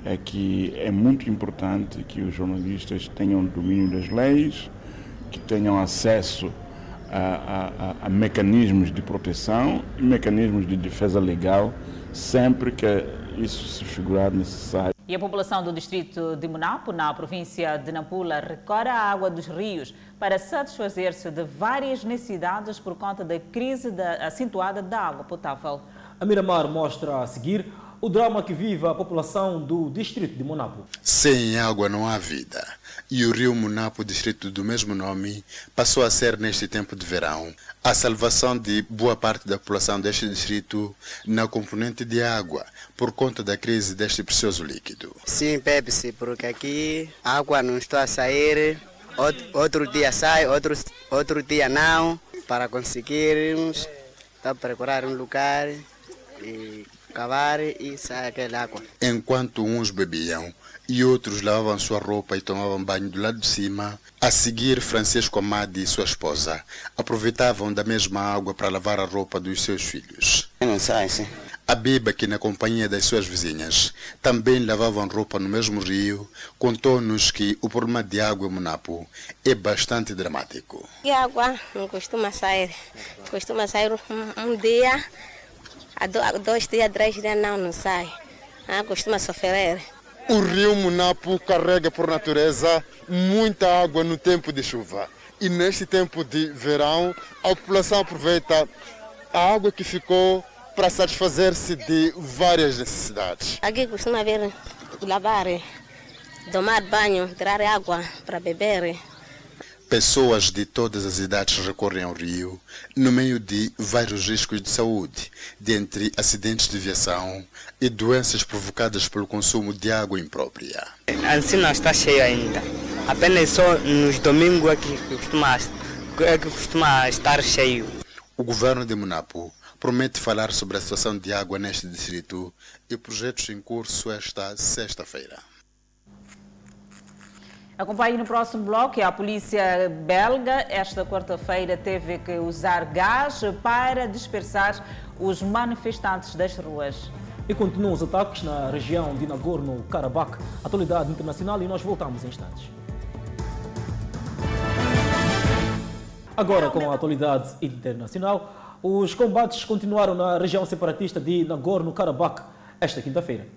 é que é muito importante que os jornalistas tenham domínio das leis, que tenham acesso a, a, a, mecanismos de proteção e mecanismos de defesa legal, sempre que isso se figurar necessário. E a população do distrito de Monapo, na província de Nampula, recorre à água dos rios para satisfazer-se de várias necessidades por conta da crise da, acentuada da água potável. A Miramar mostra a seguir o drama que vive a população do distrito de Monapo. Sem água não há vida. E o rio Monapo, distrito do mesmo nome, passou a ser neste tempo de verão a salvação de boa parte da população deste distrito na componente de água, por conta da crise deste precioso líquido. Sim, Pepsi, porque aqui a água não está a sair, outro, dia sai, outro, outro dia não, para conseguirmos tá, procurar um lugar e cavar e sai aquela água. Enquanto uns bebiam e outros lavavam sua roupa e tomavam banho do lado de cima, a seguir Francisco Amadi e sua esposa aproveitavam da mesma água para lavar a roupa dos seus filhos. Não sai, sim. A Biba, que na companhia das suas vizinhas também lavavam roupa no mesmo rio, contou-nos que o problema de água em Monapo é bastante dramático. E a água não costuma sair. Costuma sair um, um dia dois dias, três dias não, não sai. Ah, costuma sofrer. O rio Munapo carrega por natureza muita água no tempo de chuva. E neste tempo de verão, a população aproveita a água que ficou para satisfazer-se de várias necessidades. Aqui costuma vir lavar, tomar banho, tirar água para beber. Pessoas de todas as idades recorrem ao rio no meio de vários riscos de saúde, dentre acidentes de viação e doenças provocadas pelo consumo de água imprópria. Assim não está cheio ainda. Apenas só nos domingos é que costuma, é que costuma estar cheio. O governo de Monapo promete falar sobre a situação de água neste distrito e projetos em curso esta sexta-feira. Acompanhe no próximo bloco. A polícia belga, esta quarta-feira, teve que usar gás para dispersar os manifestantes das ruas. E continuam os ataques na região de Nagorno-Karabakh, atualidade internacional, e nós voltamos em instantes. Agora, com a atualidade internacional, os combates continuaram na região separatista de Nagorno-Karabakh esta quinta-feira.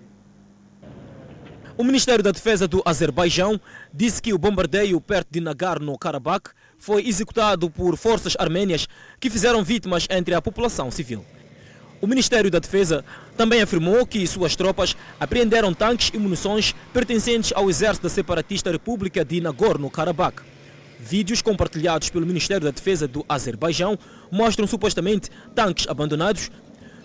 O Ministério da Defesa do Azerbaijão disse que o bombardeio perto de Nagorno-Karabakh foi executado por forças armênias que fizeram vítimas entre a população civil. O Ministério da Defesa também afirmou que suas tropas apreenderam tanques e munições pertencentes ao exército da separatista República de Nagorno-Karabakh. Vídeos compartilhados pelo Ministério da Defesa do Azerbaijão mostram supostamente tanques abandonados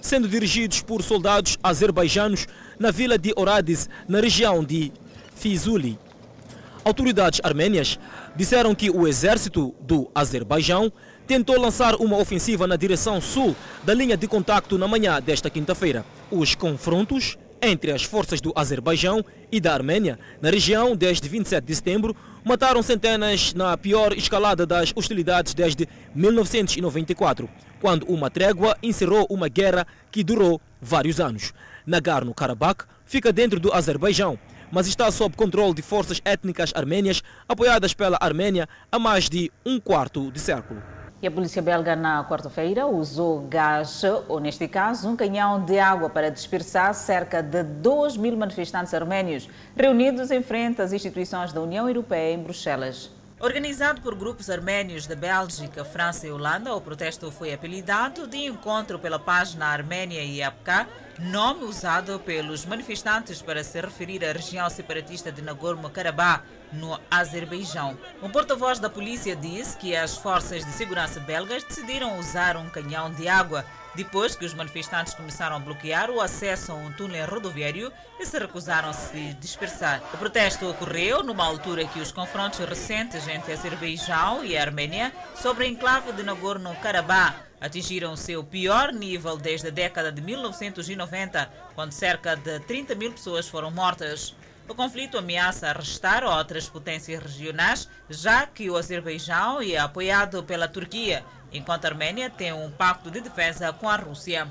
sendo dirigidos por soldados azerbaijanos na vila de Oradiz, na região de Fizuli. Autoridades armênias disseram que o exército do Azerbaijão tentou lançar uma ofensiva na direção sul da linha de contacto na manhã desta quinta-feira. Os confrontos entre as forças do Azerbaijão e da Arménia na região desde 27 de setembro mataram centenas na pior escalada das hostilidades desde 1994, quando uma trégua encerrou uma guerra que durou vários anos. Nagorno-Karabakh fica dentro do Azerbaijão, mas está sob controle de forças étnicas armênias apoiadas pela Arménia há mais de um quarto de século. E a polícia belga, na quarta-feira, usou gás, ou neste caso, um canhão de água para dispersar cerca de 2 mil manifestantes arménios reunidos em frente às instituições da União Europeia em Bruxelas. Organizado por grupos arménios da Bélgica, França e Holanda, o protesto foi apelidado de Encontro pela Paz na Arménia e Abkhá, nome usado pelos manifestantes para se referir à região separatista de Nagorno-Karabakh, no Azerbaijão. Um porta-voz da polícia disse que as forças de segurança belgas decidiram usar um canhão de água depois que os manifestantes começaram a bloquear o acesso a um túnel rodoviário e se recusaram a se dispersar. O protesto ocorreu numa altura que os confrontos recentes entre Azerbaijão e a Arménia sobre a enclave de Nagorno-Karabakh atingiram seu pior nível desde a década de 1990, quando cerca de 30 mil pessoas foram mortas. O conflito ameaça arrestar outras potências regionais, já que o Azerbaijão é apoiado pela Turquia, enquanto a Arménia tem um pacto de defesa com a Rússia.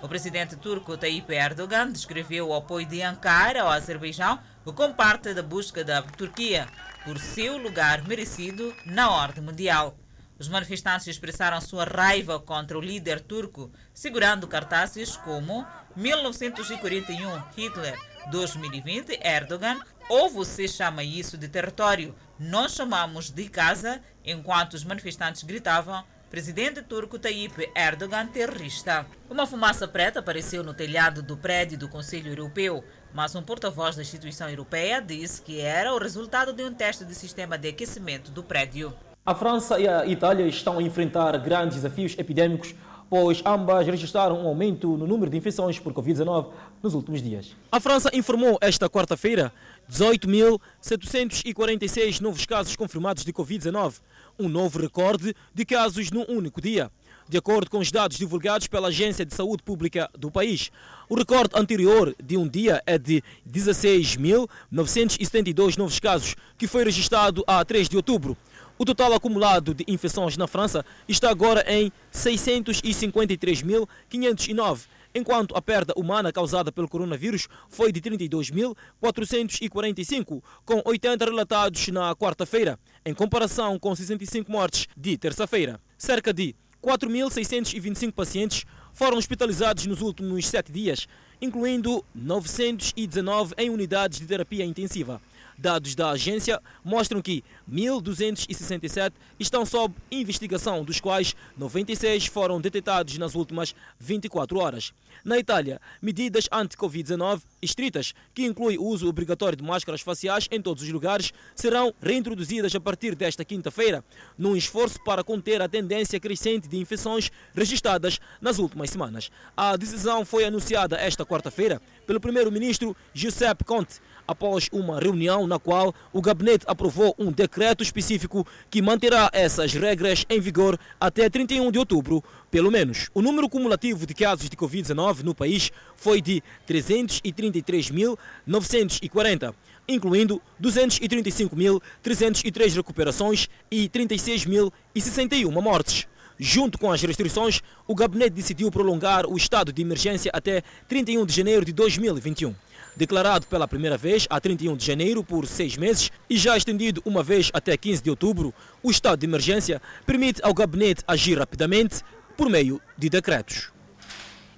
O presidente turco Tayyip Erdogan descreveu o apoio de Ankara ao Azerbaijão como parte da busca da Turquia por seu lugar merecido na ordem mundial. Os manifestantes expressaram sua raiva contra o líder turco, segurando cartazes como 1941 Hitler 2020, Erdogan, ou você chama isso de território, nós chamamos de casa, enquanto os manifestantes gritavam presidente turco Tayyip Erdogan terrorista. Uma fumaça preta apareceu no telhado do prédio do Conselho Europeu, mas um porta-voz da instituição europeia disse que era o resultado de um teste de sistema de aquecimento do prédio. A França e a Itália estão a enfrentar grandes desafios epidêmicos pois ambas registraram um aumento no número de infecções por Covid-19 nos últimos dias. A França informou esta quarta-feira 18.746 novos casos confirmados de Covid-19, um novo recorde de casos num único dia. De acordo com os dados divulgados pela Agência de Saúde Pública do país, o recorde anterior de um dia é de 16.972 novos casos, que foi registrado a 3 de outubro. O total acumulado de infecções na França está agora em 653.509, enquanto a perda humana causada pelo coronavírus foi de 32.445, com 80 relatados na quarta-feira, em comparação com 65 mortes de terça-feira. Cerca de 4.625 pacientes foram hospitalizados nos últimos sete dias, incluindo 919 em unidades de terapia intensiva. Dados da agência mostram que 1.267 estão sob investigação, dos quais 96 foram detectados nas últimas 24 horas. Na Itália, medidas anti-Covid-19 estritas, que incluem o uso obrigatório de máscaras faciais em todos os lugares, serão reintroduzidas a partir desta quinta-feira, num esforço para conter a tendência crescente de infecções registradas nas últimas semanas. A decisão foi anunciada esta quarta-feira pelo primeiro-ministro Giuseppe Conte, após uma reunião na qual o gabinete aprovou um decreto específico que manterá essas regras em vigor até 31 de outubro, pelo menos. O número cumulativo de casos de Covid-19 no país foi de 333.940 incluindo 235.303 recuperações e 36.061 mortes. Junto com as restrições, o gabinete decidiu prolongar o estado de emergência até 31 de janeiro de 2021. Declarado pela primeira vez a 31 de janeiro por seis meses e já estendido uma vez até 15 de outubro, o estado de emergência permite ao gabinete agir rapidamente por meio de decretos.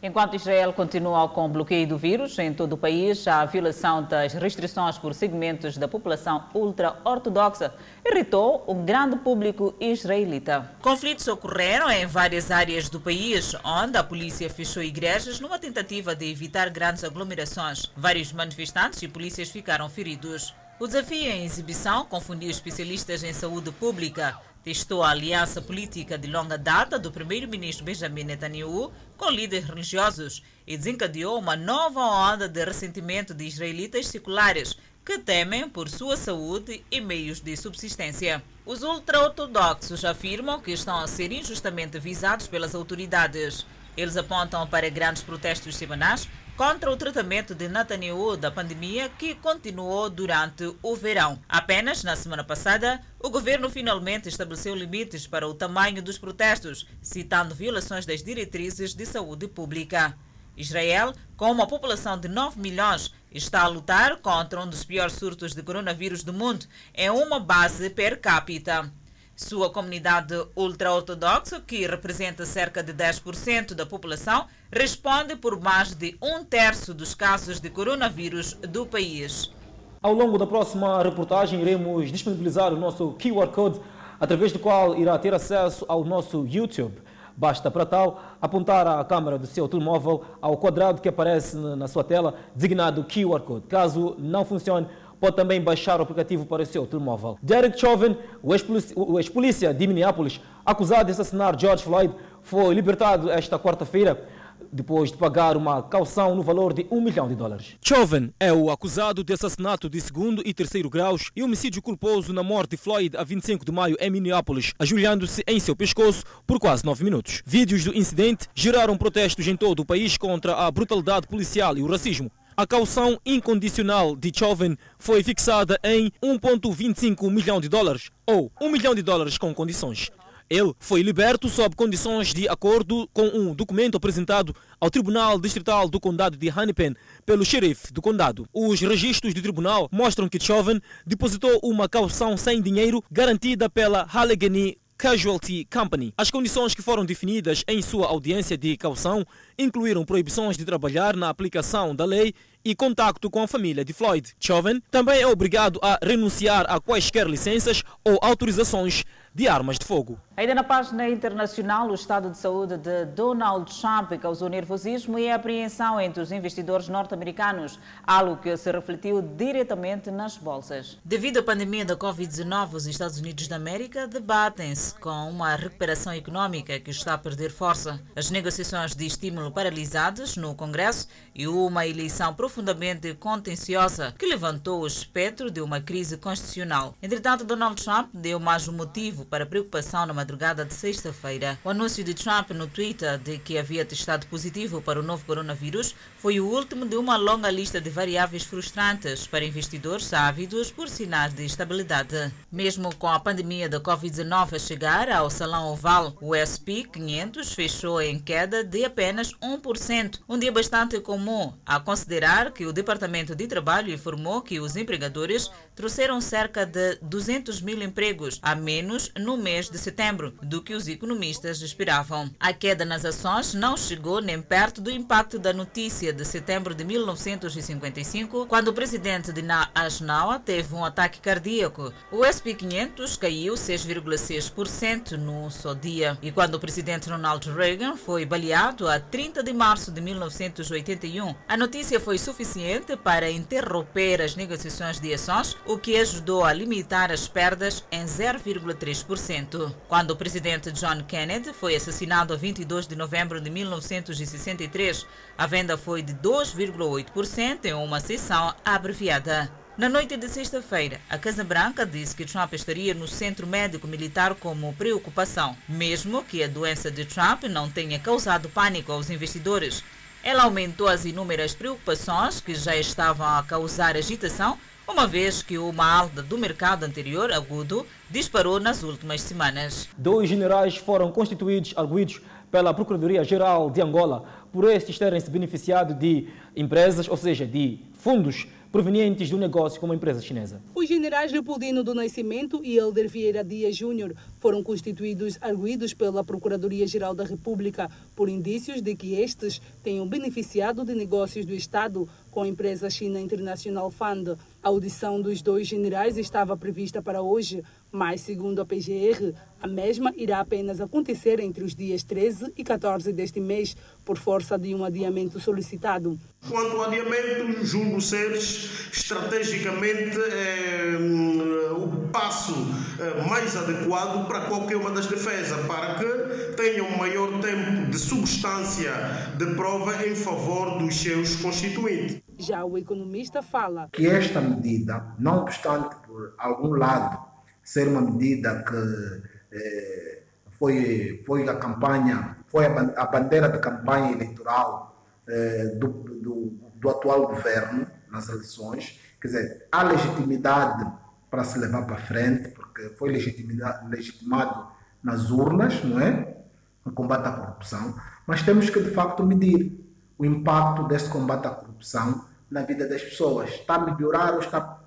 Enquanto Israel continua com o bloqueio do vírus em todo o país, a violação das restrições por segmentos da população ultra-ortodoxa irritou o grande público israelita. Conflitos ocorreram em várias áreas do país, onde a polícia fechou igrejas numa tentativa de evitar grandes aglomerações. Vários manifestantes e polícias ficaram feridos. O desafio em exibição confundiu especialistas em saúde pública testou a aliança política de longa data do primeiro-ministro Benjamin Netanyahu com líderes religiosos e desencadeou uma nova onda de ressentimento de israelitas seculares que temem por sua saúde e meios de subsistência. Os ultra-ortodoxos afirmam que estão a ser injustamente visados pelas autoridades. Eles apontam para grandes protestos semanais contra o tratamento de Netanyahu da pandemia que continuou durante o verão. Apenas na semana passada, o governo finalmente estabeleceu limites para o tamanho dos protestos, citando violações das diretrizes de saúde pública. Israel, com uma população de 9 milhões, está a lutar contra um dos piores surtos de coronavírus do mundo em uma base per capita. Sua comunidade ultra-ortodoxa, que representa cerca de 10% da população, responde por mais de um terço dos casos de coronavírus do país. Ao longo da próxima reportagem, iremos disponibilizar o nosso QR Code, através do qual irá ter acesso ao nosso YouTube. Basta, para tal, apontar a câmera do seu telemóvel ao quadrado que aparece na sua tela, designado QR Code. Caso não funcione, pode também baixar o aplicativo para o seu telemóvel. Derek Chauvin, o ex-polícia de Minneapolis, acusado de assassinar George Floyd, foi libertado esta quarta-feira depois de pagar uma caução no valor de um milhão de dólares. Chauvin é o acusado de assassinato de segundo e terceiro graus e homicídio culposo na morte de Floyd a 25 de maio em Minneapolis, ajoelhando-se em seu pescoço por quase nove minutos. Vídeos do incidente geraram protestos em todo o país contra a brutalidade policial e o racismo. A caução incondicional de Chauvin foi fixada em 1,25 milhão de dólares, ou 1 milhão de dólares com condições. Ele foi liberto sob condições de acordo com um documento apresentado ao Tribunal Distrital do Condado de Hennepin pelo xerife do condado. Os registros do tribunal mostram que Chauvin depositou uma caução sem dinheiro garantida pela Allegheny Casualty Company. As condições que foram definidas em sua audiência de caução incluíram proibições de trabalhar na aplicação da lei e contacto com a família de Floyd. Chauvin também é obrigado a renunciar a quaisquer licenças ou autorizações de armas de fogo. Ainda na página internacional, o estado de saúde de Donald Trump causou nervosismo e apreensão entre os investidores norte-americanos, algo que se refletiu diretamente nas bolsas. Devido à pandemia da Covid-19, os Estados Unidos da América debatem-se com uma recuperação econômica que está a perder força. As negociações de estímulo paralisadas no Congresso e uma eleição profundamente contenciosa que levantou o espectro de uma crise constitucional. Entretanto, Donald Trump deu mais um motivo para preocupação na madrugada de sexta-feira. O anúncio de Trump no Twitter de que havia testado positivo para o novo coronavírus foi o último de uma longa lista de variáveis frustrantes para investidores ávidos por sinais de estabilidade. Mesmo com a pandemia da Covid-19 a chegar ao Salão Oval, o SP 500 fechou em queda de apenas 1%, um dia bastante comum, a considerar que o Departamento de Trabalho informou que os empregadores trouxeram cerca de 200 mil empregos a menos no mês de setembro do que os economistas esperavam. A queda nas ações não chegou nem perto do impacto da notícia de setembro de 1955, quando o presidente de Ashnawa teve um ataque cardíaco. O SP500 caiu 6,6% no só dia. E quando o presidente Ronald Reagan foi baleado a 30 de março de 1981, a notícia foi suficiente para interromper as negociações de ações, o que ajudou a limitar as perdas em 0,3%. Quando o presidente John Kennedy foi assassinado a 22 de novembro de 1963, a venda foi de 2,8% em uma sessão abreviada. Na noite de sexta-feira, a Casa Branca disse que Trump estaria no centro médico militar como preocupação, mesmo que a doença de Trump não tenha causado pânico aos investidores. Ela aumentou as inúmeras preocupações que já estavam a causar agitação, uma vez que uma alta do mercado anterior agudo disparou nas últimas semanas. Dois generais foram constituídos arguídos pela Procuradoria-Geral de Angola por estes terem se beneficiado de empresas, ou seja, de fundos provenientes do negócio com uma empresa chinesa. Os generais Leopoldino do Nascimento e Elder Vieira Dias Júnior foram constituídos arguídos pela Procuradoria-Geral da República por indícios de que estes tenham beneficiado de negócios do Estado com a empresa China International Fund. A audição dos dois generais estava prevista para hoje, mas, segundo a PGR, a mesma irá apenas acontecer entre os dias 13 e 14 deste mês, por força de um adiamento solicitado. Quanto ao adiamento, julgo ser estrategicamente é, o passo é, mais adequado para qualquer uma das defesas, para que tenham maior tempo de substância de prova em favor dos seus constituintes. Já o economista fala que esta medida, não obstante por algum lado ser uma medida que eh, foi, foi a campanha, foi a, bandeira de campanha eleitoral eh, do, do, do atual governo nas eleições, quer dizer, há legitimidade para se levar para frente, porque foi legitimado nas urnas, não é? O combate à corrupção, mas temos que de facto medir o impacto desse combate à corrupção na vida das pessoas. Está a melhorar ou está a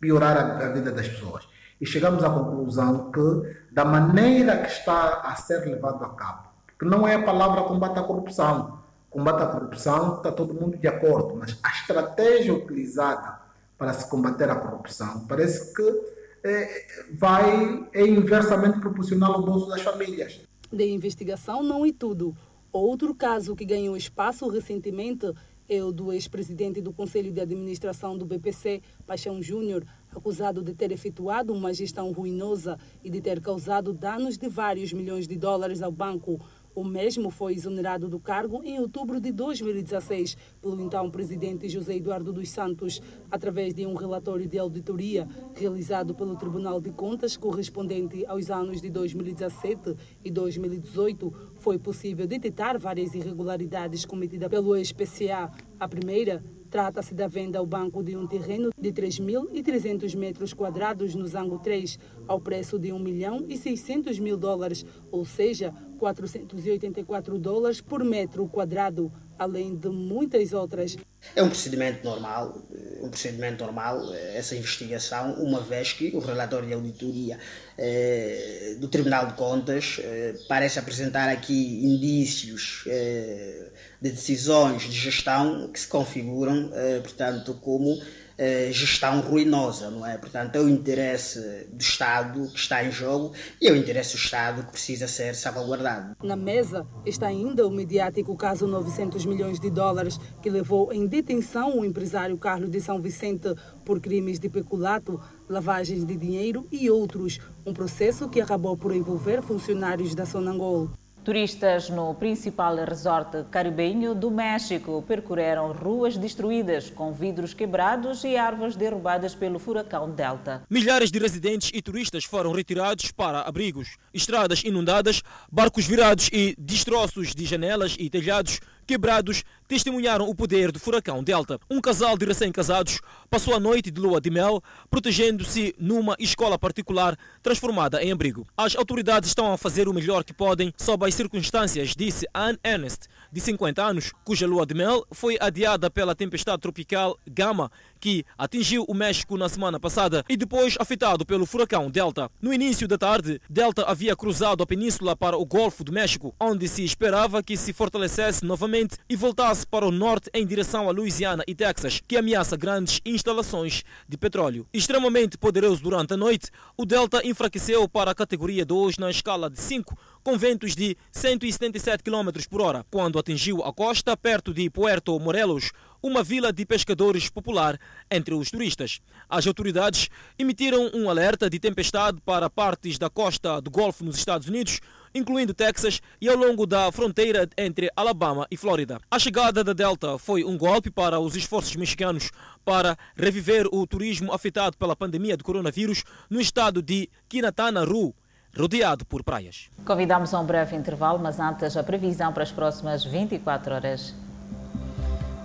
piorar a vida das pessoas? E chegamos à conclusão que, da maneira que está a ser levado a cabo, que não é a palavra combate à corrupção. Combate à corrupção está todo mundo de acordo, mas a estratégia utilizada para se combater a corrupção parece que é, vai é inversamente proporcional ao bolso das famílias. De investigação não é tudo. Outro caso que ganhou espaço recentemente o do ex-presidente do Conselho de Administração do BPC, Paixão Júnior, acusado de ter efetuado uma gestão ruinosa e de ter causado danos de vários milhões de dólares ao banco. O mesmo foi exonerado do cargo em outubro de 2016 pelo então presidente José Eduardo dos Santos, através de um relatório de auditoria realizado pelo Tribunal de Contas correspondente aos anos de 2017 e 2018. Foi possível detectar várias irregularidades cometidas pelo ex-PCA. A primeira Trata-se da venda ao banco de um terreno de 3.300 metros quadrados no Zango 3, ao preço de 1 milhão e 600 mil dólares, ou seja, 484 dólares por metro quadrado, além de muitas outras. É um procedimento normal, um procedimento normal essa investigação, uma vez que o relatório de auditoria eh, do Tribunal de Contas eh, parece apresentar aqui indícios eh, de decisões de gestão que se configuram, eh, portanto, como eh, gestão ruinosa, não é? Portanto, é o interesse do Estado que está em jogo e é o interesse do Estado que precisa ser salvaguardado. Na mesa está ainda o mediático caso 900 milhões de dólares que levou em detenção o empresário Carlos de São Vicente por crimes de peculato, lavagens de dinheiro e outros. Um processo que acabou por envolver funcionários da Sonangol. Turistas no principal resort caribenho do México percorreram ruas destruídas com vidros quebrados e árvores derrubadas pelo furacão Delta. Milhares de residentes e turistas foram retirados para abrigos, estradas inundadas, barcos virados e destroços de janelas e telhados quebrados testemunharam o poder do furacão Delta. Um casal de recém-casados passou a noite de lua de mel protegendo-se numa escola particular transformada em abrigo. As autoridades estão a fazer o melhor que podem sob as circunstâncias, disse Anne Ernest, de 50 anos, cuja lua de mel foi adiada pela tempestade tropical Gama, que atingiu o México na semana passada e depois afetado pelo furacão Delta. No início da tarde, Delta havia cruzado a península para o Golfo do México, onde se esperava que se fortalecesse novamente e voltasse para o norte em direção a Louisiana e Texas, que ameaça grandes instalações de petróleo. Extremamente poderoso durante a noite, o Delta enfraqueceu para a categoria 2 na escala de 5 com ventos de 177 km por hora, quando atingiu a costa perto de Puerto Morelos, uma vila de pescadores popular entre os turistas. As autoridades emitiram um alerta de tempestade para partes da costa do Golfo nos Estados Unidos incluindo Texas e ao longo da fronteira entre Alabama e Flórida. A chegada da Delta foi um golpe para os esforços mexicanos para reviver o turismo afetado pela pandemia do coronavírus no estado de Quintana Roo, rodeado por praias. Convidamos a um breve intervalo, mas antes a previsão para as próximas 24 horas.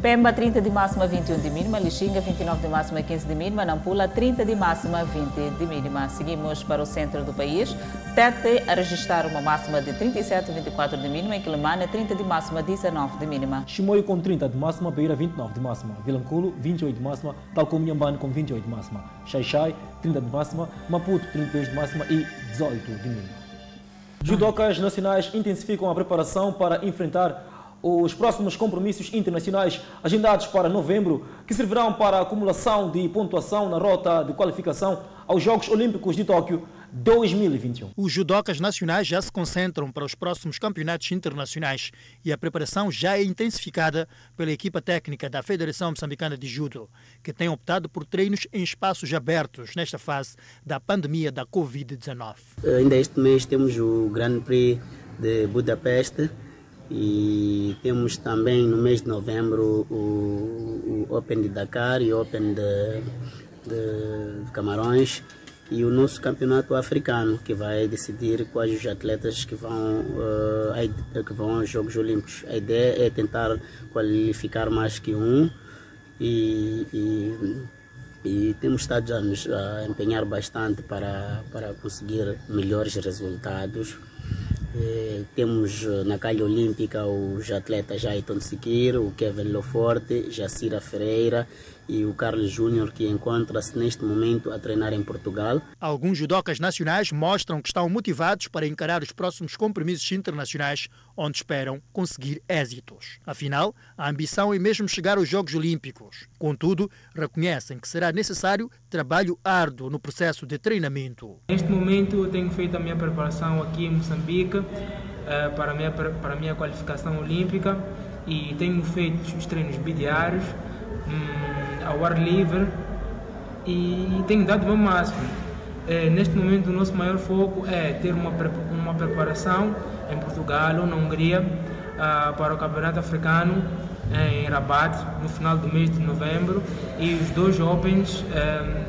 Pemba 30 de máxima, 21 de mínima. Lixinga 29 de máxima, 15 de mínima. Nampula 30 de máxima, 20 de mínima. Seguimos para o centro do país. Tete a registrar uma máxima de 37, 24 de mínima. Em Quilimane 30 de máxima, 19 de mínima. Chimoio com 30 de máxima. Beira 29 de máxima. Vilanculo 28 de máxima. Tal como Nhambane com 28 de máxima. Xaixai 30 de máxima. Maputo 32 de máxima e 18 de mínima. Judocas nacionais intensificam a preparação para enfrentar os próximos compromissos internacionais agendados para novembro, que servirão para a acumulação de pontuação na rota de qualificação aos Jogos Olímpicos de Tóquio 2021. Os judocas nacionais já se concentram para os próximos campeonatos internacionais e a preparação já é intensificada pela equipa técnica da Federação Moçambicana de Judo, que tem optado por treinos em espaços abertos nesta fase da pandemia da Covid-19. Ainda este mês temos o Grand Prix de Budapeste e temos também no mês de novembro o, o Open de Dakar e o Open de, de, Camarões e o nosso campeonato africano que vai decidir quais os atletas que vão, uh, que vão aos Jogos Olímpicos. A ideia é tentar qualificar mais que um e, e, e temos estado a nos a empenhar bastante para, para conseguir melhores resultados. Eh, temos eh, na calha olímpica os atletas Jaiton Siquir, o Kevin Loforte, Jacira Ferreira e o Carlos Júnior, que encontra-se neste momento a treinar em Portugal. Alguns judocas nacionais mostram que estão motivados para encarar os próximos compromissos internacionais, onde esperam conseguir êxitos. Afinal, a ambição é mesmo chegar aos Jogos Olímpicos. Contudo, reconhecem que será necessário trabalho árduo no processo de treinamento. Neste momento, eu tenho feito a minha preparação aqui em Moçambique eh, para a minha, para a minha qualificação olímpica e tenho feito os treinos bidiários. Hum, ao ar livre e tenho dado o máximo. É, neste momento, o nosso maior foco é ter uma, uma preparação em Portugal ou na Hungria ah, para o Campeonato Africano em Rabat no final do mês de novembro e os dois Opens eh,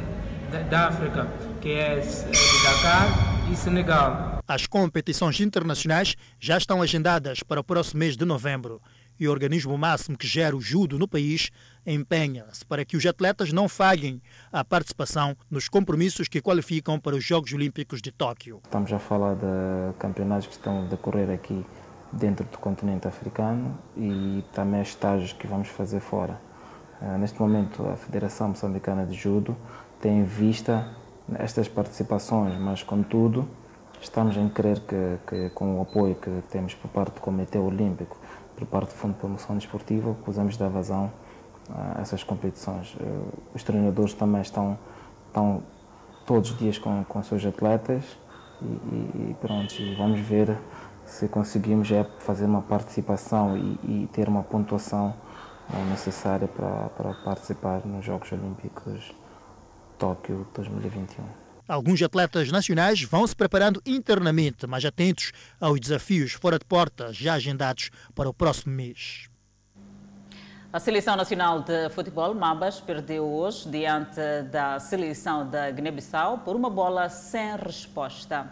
da, da África, que é de Dakar e Senegal. As competições internacionais já estão agendadas para o próximo mês de novembro e o organismo máximo que gera o judo no país empenha-se para que os atletas não falhem a participação nos compromissos que qualificam para os Jogos Olímpicos de Tóquio. Estamos a falar de campeonatos que estão a decorrer aqui dentro do continente africano e também estágios que vamos fazer fora. Uh, neste momento, a Federação Moçambicana de Judo tem em vista estas participações, mas, contudo, estamos em crer que, que com o apoio que temos por parte do Comitê Olímpico por parte do Fundo de Promoção Desportiva, podemos dar vazão essas competições. Eh, os treinadores também estão, estão todos os dias com, com seus atletas e, e pronto, e vamos ver se conseguimos é fazer uma participação e, e ter uma pontuação eh, necessária para, para participar nos Jogos Olímpicos Tóquio 2021. Alguns atletas nacionais vão se preparando internamente, mas atentos aos desafios fora de porta já agendados para o próximo mês. A Seleção Nacional de Futebol, Mabas, perdeu hoje diante da seleção da Guiné-Bissau por uma bola sem resposta.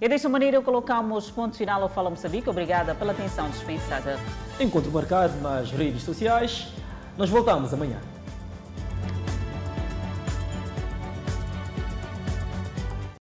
E desta maneira colocamos ponto final ao Fala Moçambique. Obrigada pela atenção dispensada. Encontro marcado nas redes sociais. Nós voltamos amanhã.